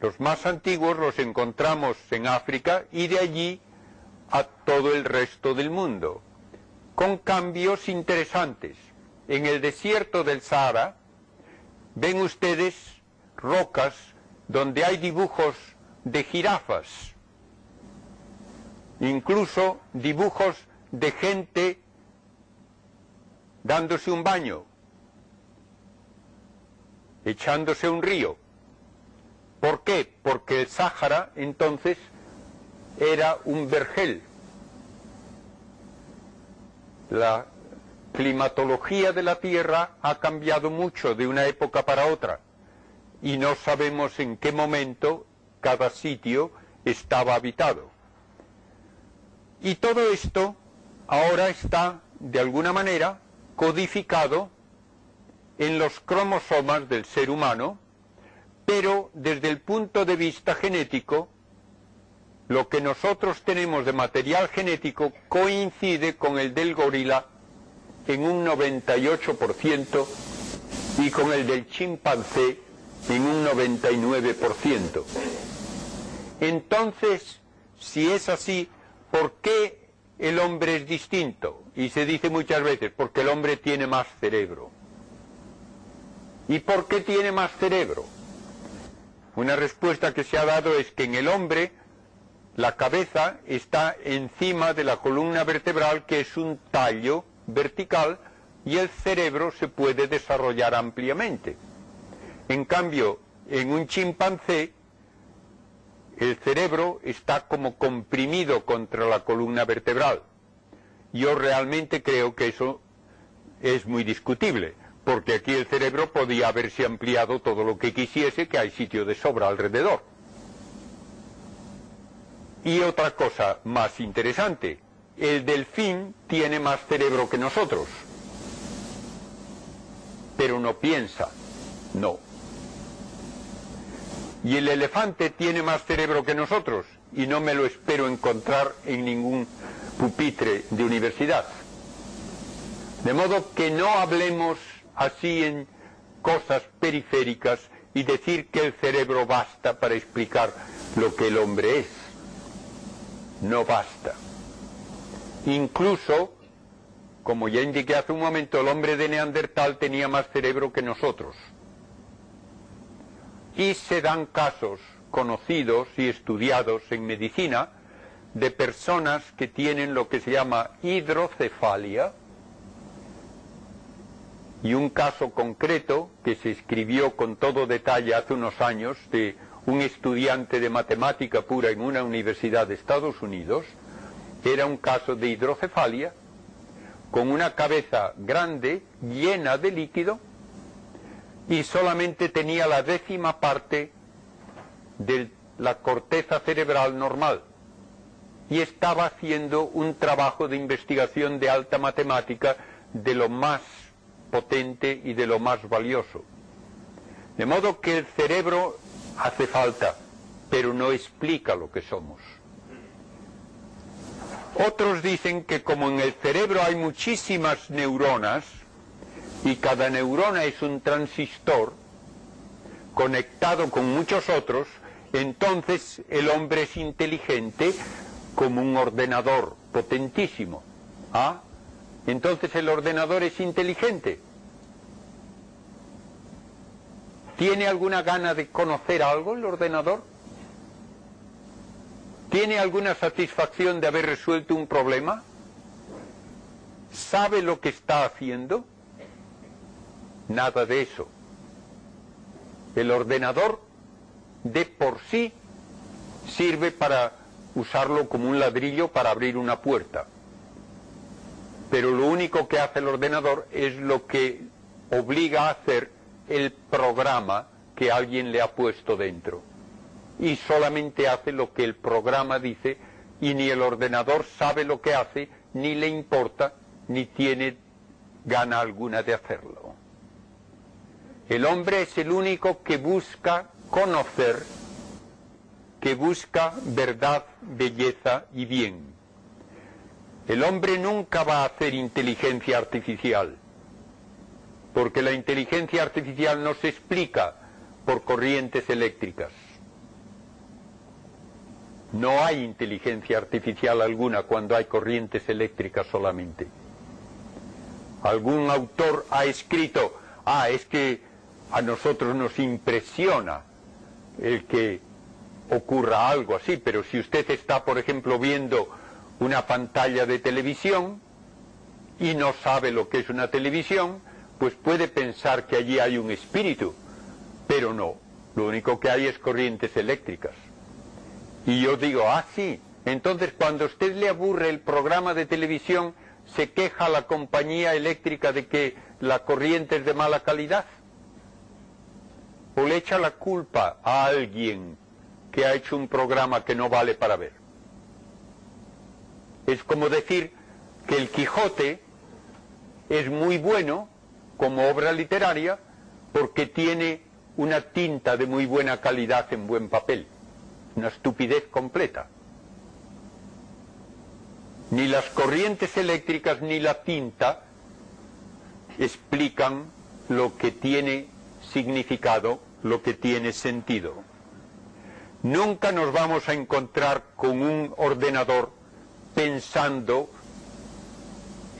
los más antiguos los encontramos en África y de allí a todo el resto del mundo, con cambios interesantes. En el desierto del Sahara ven ustedes rocas donde hay dibujos de jirafas, incluso dibujos de gente dándose un baño, echándose un río. ¿Por qué? Porque el Sáhara entonces era un vergel. La climatología de la Tierra ha cambiado mucho de una época para otra y no sabemos en qué momento cada sitio estaba habitado. Y todo esto ahora está, de alguna manera, codificado en los cromosomas del ser humano, pero desde el punto de vista genético, lo que nosotros tenemos de material genético coincide con el del gorila en un 98% y con el del chimpancé en un 99%. Entonces, si es así, ¿por qué el hombre es distinto? Y se dice muchas veces, porque el hombre tiene más cerebro. ¿Y por qué tiene más cerebro? Una respuesta que se ha dado es que en el hombre la cabeza está encima de la columna vertebral, que es un tallo vertical, y el cerebro se puede desarrollar ampliamente. En cambio, en un chimpancé, el cerebro está como comprimido contra la columna vertebral. Yo realmente creo que eso es muy discutible, porque aquí el cerebro podía haberse ampliado todo lo que quisiese, que hay sitio de sobra alrededor. Y otra cosa más interesante, el delfín tiene más cerebro que nosotros, pero no piensa, no. Y el elefante tiene más cerebro que nosotros y no me lo espero encontrar en ningún pupitre de universidad. De modo que no hablemos así en cosas periféricas y decir que el cerebro basta para explicar lo que el hombre es. No basta. Incluso, como ya indiqué hace un momento, el hombre de Neandertal tenía más cerebro que nosotros y se dan casos conocidos y estudiados en medicina de personas que tienen lo que se llama hidrocefalia y un caso concreto que se escribió con todo detalle hace unos años de un estudiante de matemática pura en una universidad de Estados Unidos, era un caso de hidrocefalia con una cabeza grande llena de líquido y solamente tenía la décima parte de la corteza cerebral normal y estaba haciendo un trabajo de investigación de alta matemática de lo más potente y de lo más valioso. De modo que el cerebro hace falta, pero no explica lo que somos. Otros dicen que como en el cerebro hay muchísimas neuronas, y cada neurona es un transistor conectado con muchos otros, entonces el hombre es inteligente como un ordenador potentísimo. ¿Ah? Entonces el ordenador es inteligente. ¿Tiene alguna gana de conocer algo el ordenador? ¿Tiene alguna satisfacción de haber resuelto un problema? ¿Sabe lo que está haciendo? Nada de eso. El ordenador de por sí sirve para usarlo como un ladrillo para abrir una puerta. Pero lo único que hace el ordenador es lo que obliga a hacer el programa que alguien le ha puesto dentro. Y solamente hace lo que el programa dice y ni el ordenador sabe lo que hace, ni le importa, ni tiene gana alguna de hacerlo. El hombre es el único que busca conocer, que busca verdad, belleza y bien. El hombre nunca va a hacer inteligencia artificial, porque la inteligencia artificial no se explica por corrientes eléctricas. No hay inteligencia artificial alguna cuando hay corrientes eléctricas solamente. Algún autor ha escrito, ah, es que a nosotros nos impresiona el que ocurra algo así, pero si usted está, por ejemplo, viendo una pantalla de televisión y no sabe lo que es una televisión, pues puede pensar que allí hay un espíritu, pero no, lo único que hay es corrientes eléctricas. Y yo digo, ah, sí, entonces cuando a usted le aburre el programa de televisión, se queja la compañía eléctrica de que la corriente es de mala calidad? ¿O le echa la culpa a alguien que ha hecho un programa que no vale para ver? Es como decir que el Quijote es muy bueno como obra literaria porque tiene una tinta de muy buena calidad en buen papel. Una estupidez completa. Ni las corrientes eléctricas ni la tinta explican lo que tiene significado, lo que tiene sentido. Nunca nos vamos a encontrar con un ordenador pensando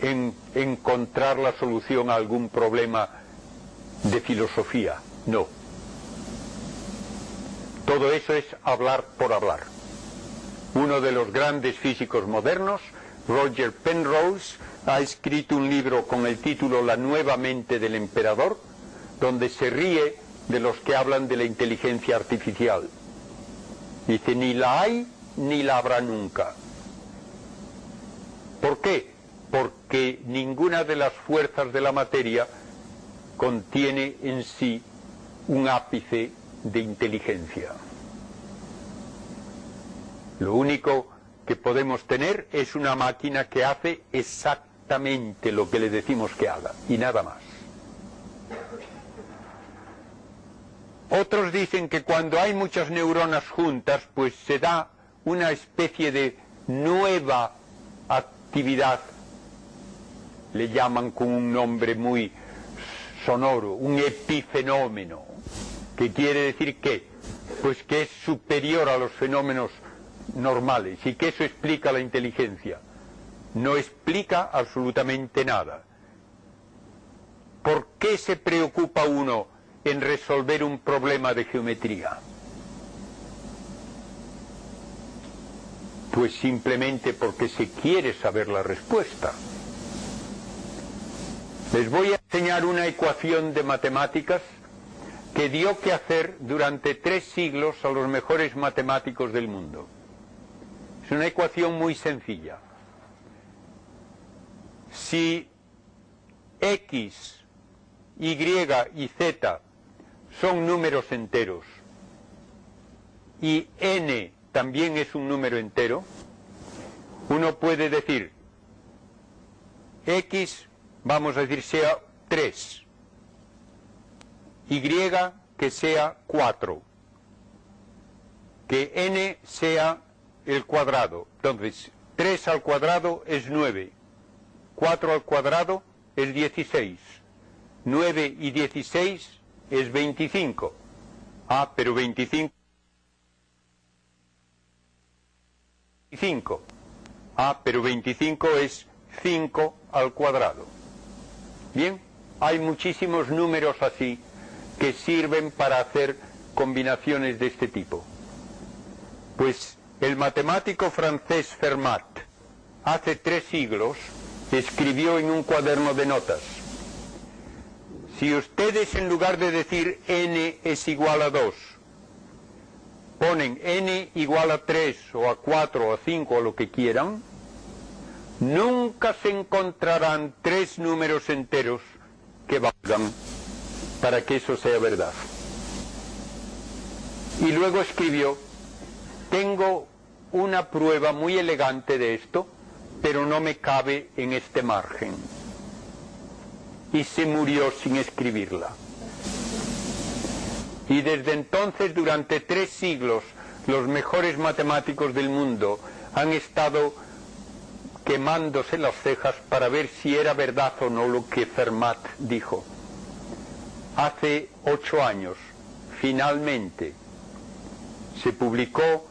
en encontrar la solución a algún problema de filosofía. No. Todo eso es hablar por hablar. Uno de los grandes físicos modernos, Roger Penrose, ha escrito un libro con el título La nueva mente del emperador, donde se ríe de los que hablan de la inteligencia artificial. Dice, ni la hay ni la habrá nunca. ¿Por qué? Porque ninguna de las fuerzas de la materia contiene en sí un ápice de inteligencia. Lo único que podemos tener es una máquina que hace exactamente lo que le decimos que haga y nada más. Otros dicen que cuando hay muchas neuronas juntas, pues se da una especie de nueva actividad, le llaman con un nombre muy sonoro, un epifenómeno, que quiere decir que, pues que es superior a los fenómenos normales y que eso explica la inteligencia. No explica absolutamente nada. ¿Por qué se preocupa uno en resolver un problema de geometría? Pues simplemente porque se quiere saber la respuesta. Les voy a enseñar una ecuación de matemáticas que dio que hacer durante tres siglos a los mejores matemáticos del mundo. Es una ecuación muy sencilla. Si x, y y z son números enteros y n también es un número entero, uno puede decir x vamos a decir, sea 3. Y que sea 4. Que n sea el cuadrado. Entonces, 3 al cuadrado es 9. 4 al cuadrado es 16. 9 y 16 es 25. Ah, pero 25. 25. Ah, pero 25 es 5 al cuadrado. Bien, hay muchísimos números así que sirven para hacer combinaciones de este tipo. Pues el matemático francés Fermat, hace tres siglos, escribió en un cuaderno de notas, si ustedes en lugar de decir n es igual a 2, ponen n igual a 3 o a 4 o a 5 o lo que quieran, nunca se encontrarán tres números enteros que valgan para que eso sea verdad. Y luego escribió, tengo una prueba muy elegante de esto, pero no me cabe en este margen. Y se murió sin escribirla. Y desde entonces, durante tres siglos, los mejores matemáticos del mundo han estado quemándose las cejas para ver si era verdad o no lo que Fermat dijo. Hace ocho años, finalmente, se publicó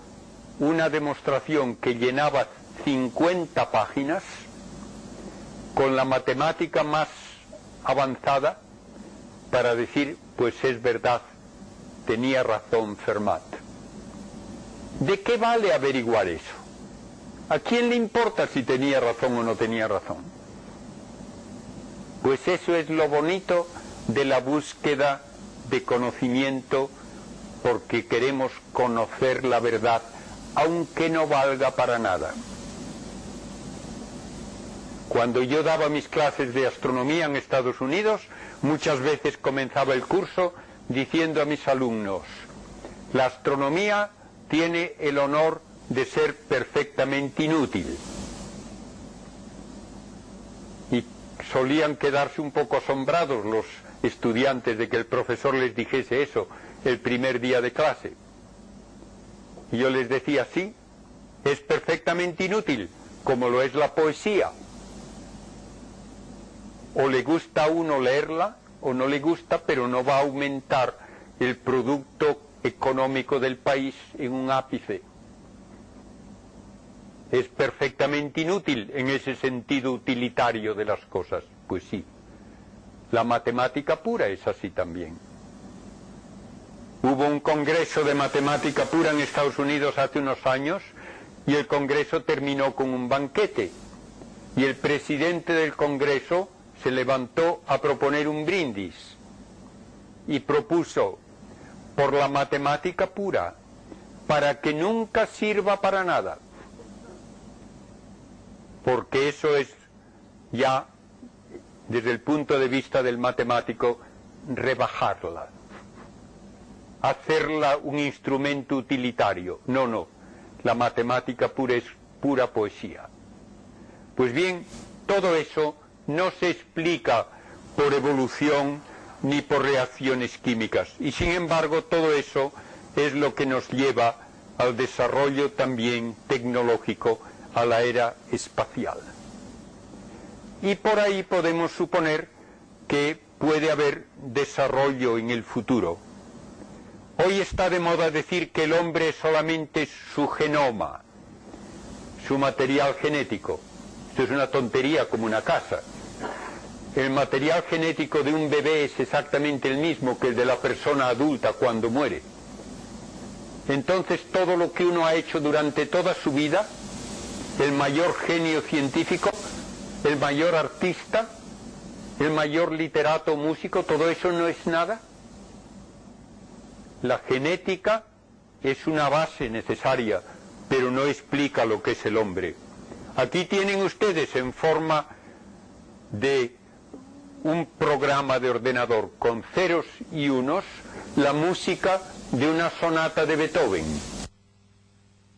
una demostración que llenaba 50 páginas con la matemática más avanzada para decir, pues es verdad, tenía razón Fermat. ¿De qué vale averiguar eso? ¿A quién le importa si tenía razón o no tenía razón? Pues eso es lo bonito de la búsqueda de conocimiento porque queremos conocer la verdad, aunque no valga para nada. Cuando yo daba mis clases de astronomía en Estados Unidos, muchas veces comenzaba el curso diciendo a mis alumnos, la astronomía tiene el honor de ser perfectamente inútil. Y solían quedarse un poco asombrados los estudiantes de que el profesor les dijese eso el primer día de clase. Y yo les decía, sí, es perfectamente inútil, como lo es la poesía. O le gusta a uno leerla o no le gusta, pero no va a aumentar el producto económico del país en un ápice. Es perfectamente inútil en ese sentido utilitario de las cosas. Pues sí, la matemática pura es así también. Hubo un congreso de matemática pura en Estados Unidos hace unos años y el congreso terminó con un banquete. Y el presidente del congreso se levantó a proponer un brindis y propuso por la matemática pura, para que nunca sirva para nada, porque eso es ya, desde el punto de vista del matemático, rebajarla, hacerla un instrumento utilitario. No, no, la matemática pura es pura poesía. Pues bien, todo eso no se explica por evolución, ni por reacciones químicas. Y sin embargo, todo eso es lo que nos lleva al desarrollo también tecnológico, a la era espacial. Y por ahí podemos suponer que puede haber desarrollo en el futuro. Hoy está de moda decir que el hombre es solamente su genoma, su material genético. Esto es una tontería como una casa el material genético de un bebé es exactamente el mismo que el de la persona adulta cuando muere. Entonces todo lo que uno ha hecho durante toda su vida, el mayor genio científico, el mayor artista, el mayor literato músico, todo eso no es nada. La genética es una base necesaria, pero no explica lo que es el hombre. Aquí tienen ustedes en forma de un programa de ordenador con ceros y unos la música de una sonata de Beethoven.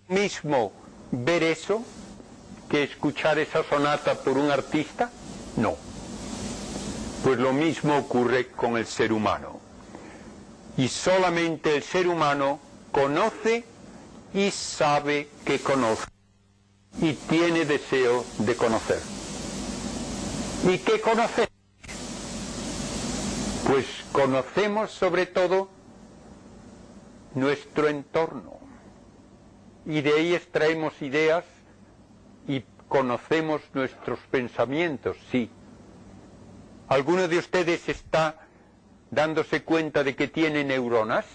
Mismo ver eso que escuchar esa sonata por un artista? No. Pues lo mismo ocurre con el ser humano. Y solamente el ser humano conoce y sabe que conoce y tiene deseo de conocer. ¿Y qué conoce? Pues conocemos sobre todo nuestro entorno y de ahí extraemos ideas y conocemos nuestros pensamientos, sí. ¿Alguno de ustedes está dándose cuenta de que tiene neuronas?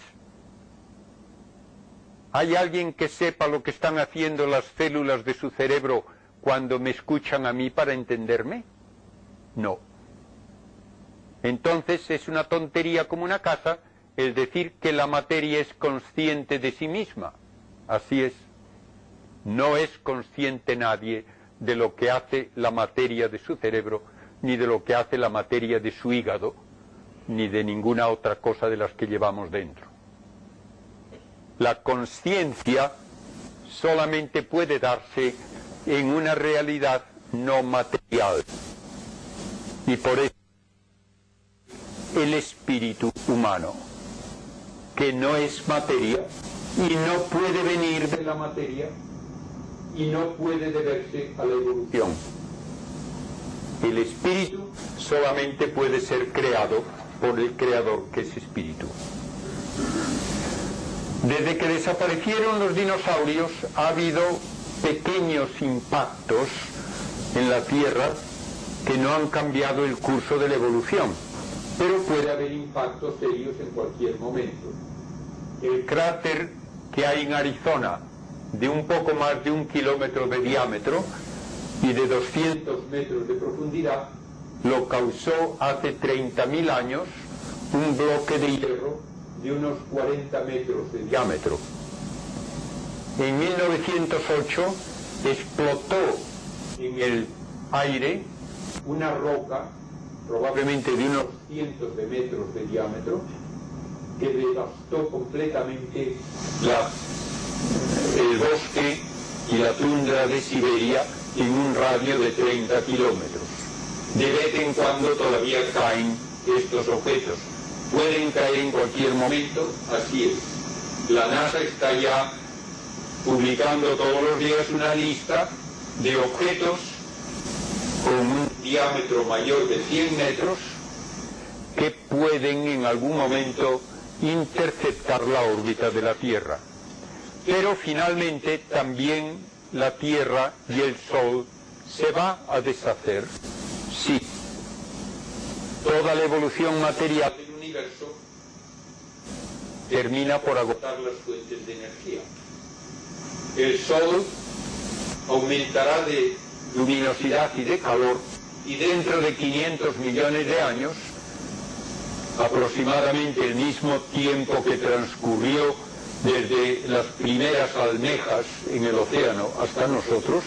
¿Hay alguien que sepa lo que están haciendo las células de su cerebro cuando me escuchan a mí para entenderme? No. Entonces es una tontería como una casa el decir que la materia es consciente de sí misma. Así es. No es consciente nadie de lo que hace la materia de su cerebro, ni de lo que hace la materia de su hígado, ni de ninguna otra cosa de las que llevamos dentro. La conciencia solamente puede darse en una realidad no material. Y por eso el espíritu humano, que no es materia y no puede venir de la materia y no puede deberse a la evolución. El espíritu solamente puede ser creado por el creador que es espíritu. Desde que desaparecieron los dinosaurios ha habido pequeños impactos en la Tierra que no han cambiado el curso de la evolución pero puede haber impactos serios en cualquier momento. El cráter que hay en Arizona, de un poco más de un kilómetro de diámetro y de 200 metros de profundidad, lo causó hace 30.000 años un bloque de hierro de unos 40 metros de diámetro. En 1908 explotó en el aire una roca, probablemente de unos cientos de metros de diámetro, que devastó completamente el bosque y la tundra de Siberia en un radio de 30 kilómetros. De vez en cuando todavía caen estos objetos. Pueden caer en cualquier momento, así es. La NASA está ya publicando todos los días una lista de objetos con un diámetro mayor de 100 metros que pueden en algún momento interceptar la órbita de la Tierra. Pero finalmente también la Tierra y el Sol se va a deshacer. Sí. Toda la evolución material del universo termina por agotar las fuentes de energía. El Sol aumentará de luminosidad y de calor y dentro de 500 millones de años, aproximadamente el mismo tiempo que transcurrió desde las primeras almejas en el océano hasta nosotros,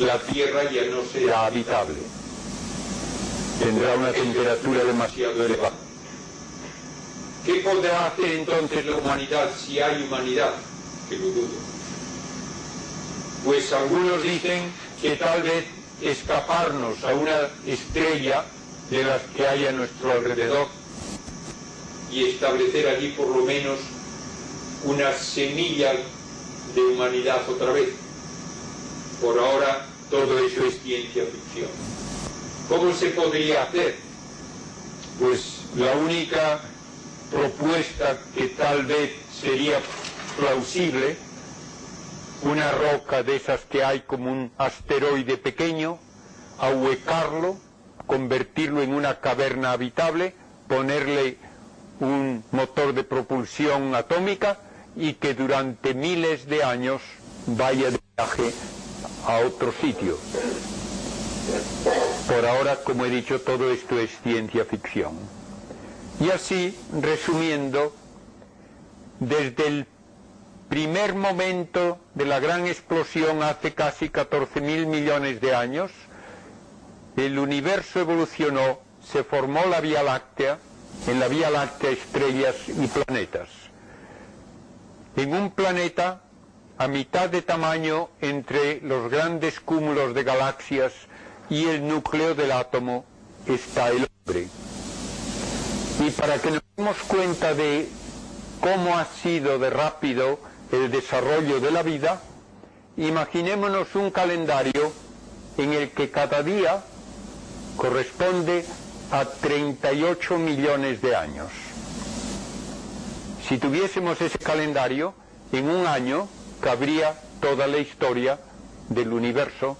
la Tierra ya no será habitable. Tendrá una temperatura demasiado elevada. ¿Qué podrá hacer entonces la humanidad si hay humanidad? Que lo dudo. Pues algunos dicen que tal vez escaparnos a una estrella de las que hay a nuestro alrededor y establecer allí por lo menos una semilla de humanidad otra vez. Por ahora todo eso es ciencia ficción. ¿Cómo se podría hacer? Pues la única propuesta que tal vez sería plausible una roca de esas que hay como un asteroide pequeño, ahuecarlo, convertirlo en una caverna habitable, ponerle un motor de propulsión atómica y que durante miles de años vaya de viaje a otro sitio. Por ahora, como he dicho, todo esto es ciencia ficción. Y así, resumiendo, desde el primer momento de la gran explosión hace casi 14 mil millones de años, el universo evolucionó, se formó la Vía Láctea, en la Vía Láctea estrellas y planetas. En un planeta a mitad de tamaño entre los grandes cúmulos de galaxias y el núcleo del átomo está el hombre. Y para que nos demos cuenta de cómo ha sido de rápido el desarrollo de la vida, imaginémonos un calendario en el que cada día corresponde a 38 millones de años. Si tuviésemos ese calendario, en un año cabría toda la historia del universo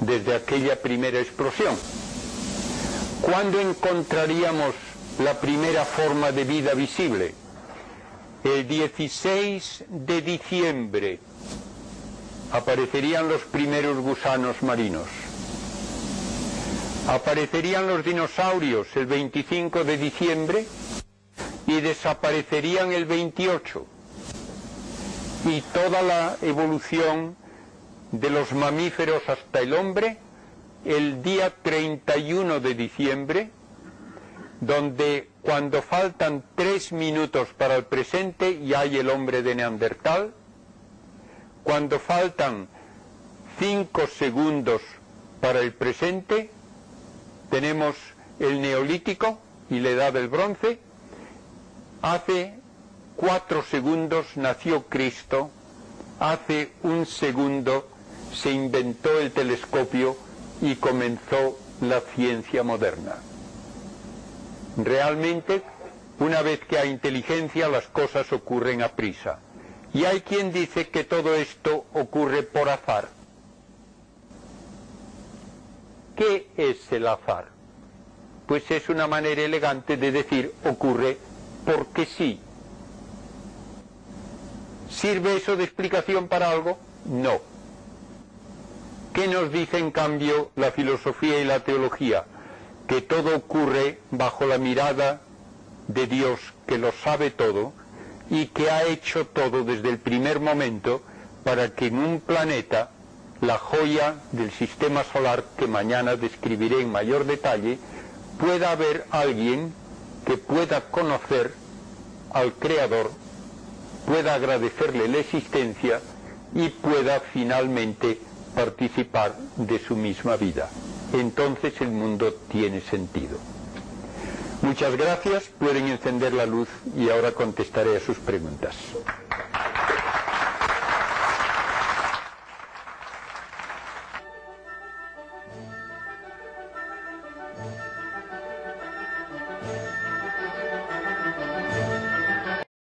desde aquella primera explosión. ¿Cuándo encontraríamos la primera forma de vida visible? El 16 de diciembre aparecerían los primeros gusanos marinos. Aparecerían los dinosaurios el 25 de diciembre y desaparecerían el 28. Y toda la evolución de los mamíferos hasta el hombre el día 31 de diciembre, donde cuando faltan tres minutos para el presente ya hay el hombre de Neandertal, cuando faltan cinco segundos para el presente, tenemos el neolítico y la edad del bronce, hace cuatro segundos nació Cristo, hace un segundo se inventó el telescopio y comenzó la ciencia moderna. Realmente, una vez que hay inteligencia, las cosas ocurren a prisa. Y hay quien dice que todo esto ocurre por azar. ¿Qué es el azar? Pues es una manera elegante de decir ocurre porque sí. ¿Sirve eso de explicación para algo? No. ¿Qué nos dice en cambio la filosofía y la teología? Que todo ocurre bajo la mirada de Dios que lo sabe todo y que ha hecho todo desde el primer momento para que en un planeta la joya del sistema solar que mañana describiré en mayor detalle, pueda haber alguien que pueda conocer al Creador, pueda agradecerle la existencia y pueda finalmente participar de su misma vida. Entonces el mundo tiene sentido. Muchas gracias, pueden encender la luz y ahora contestaré a sus preguntas.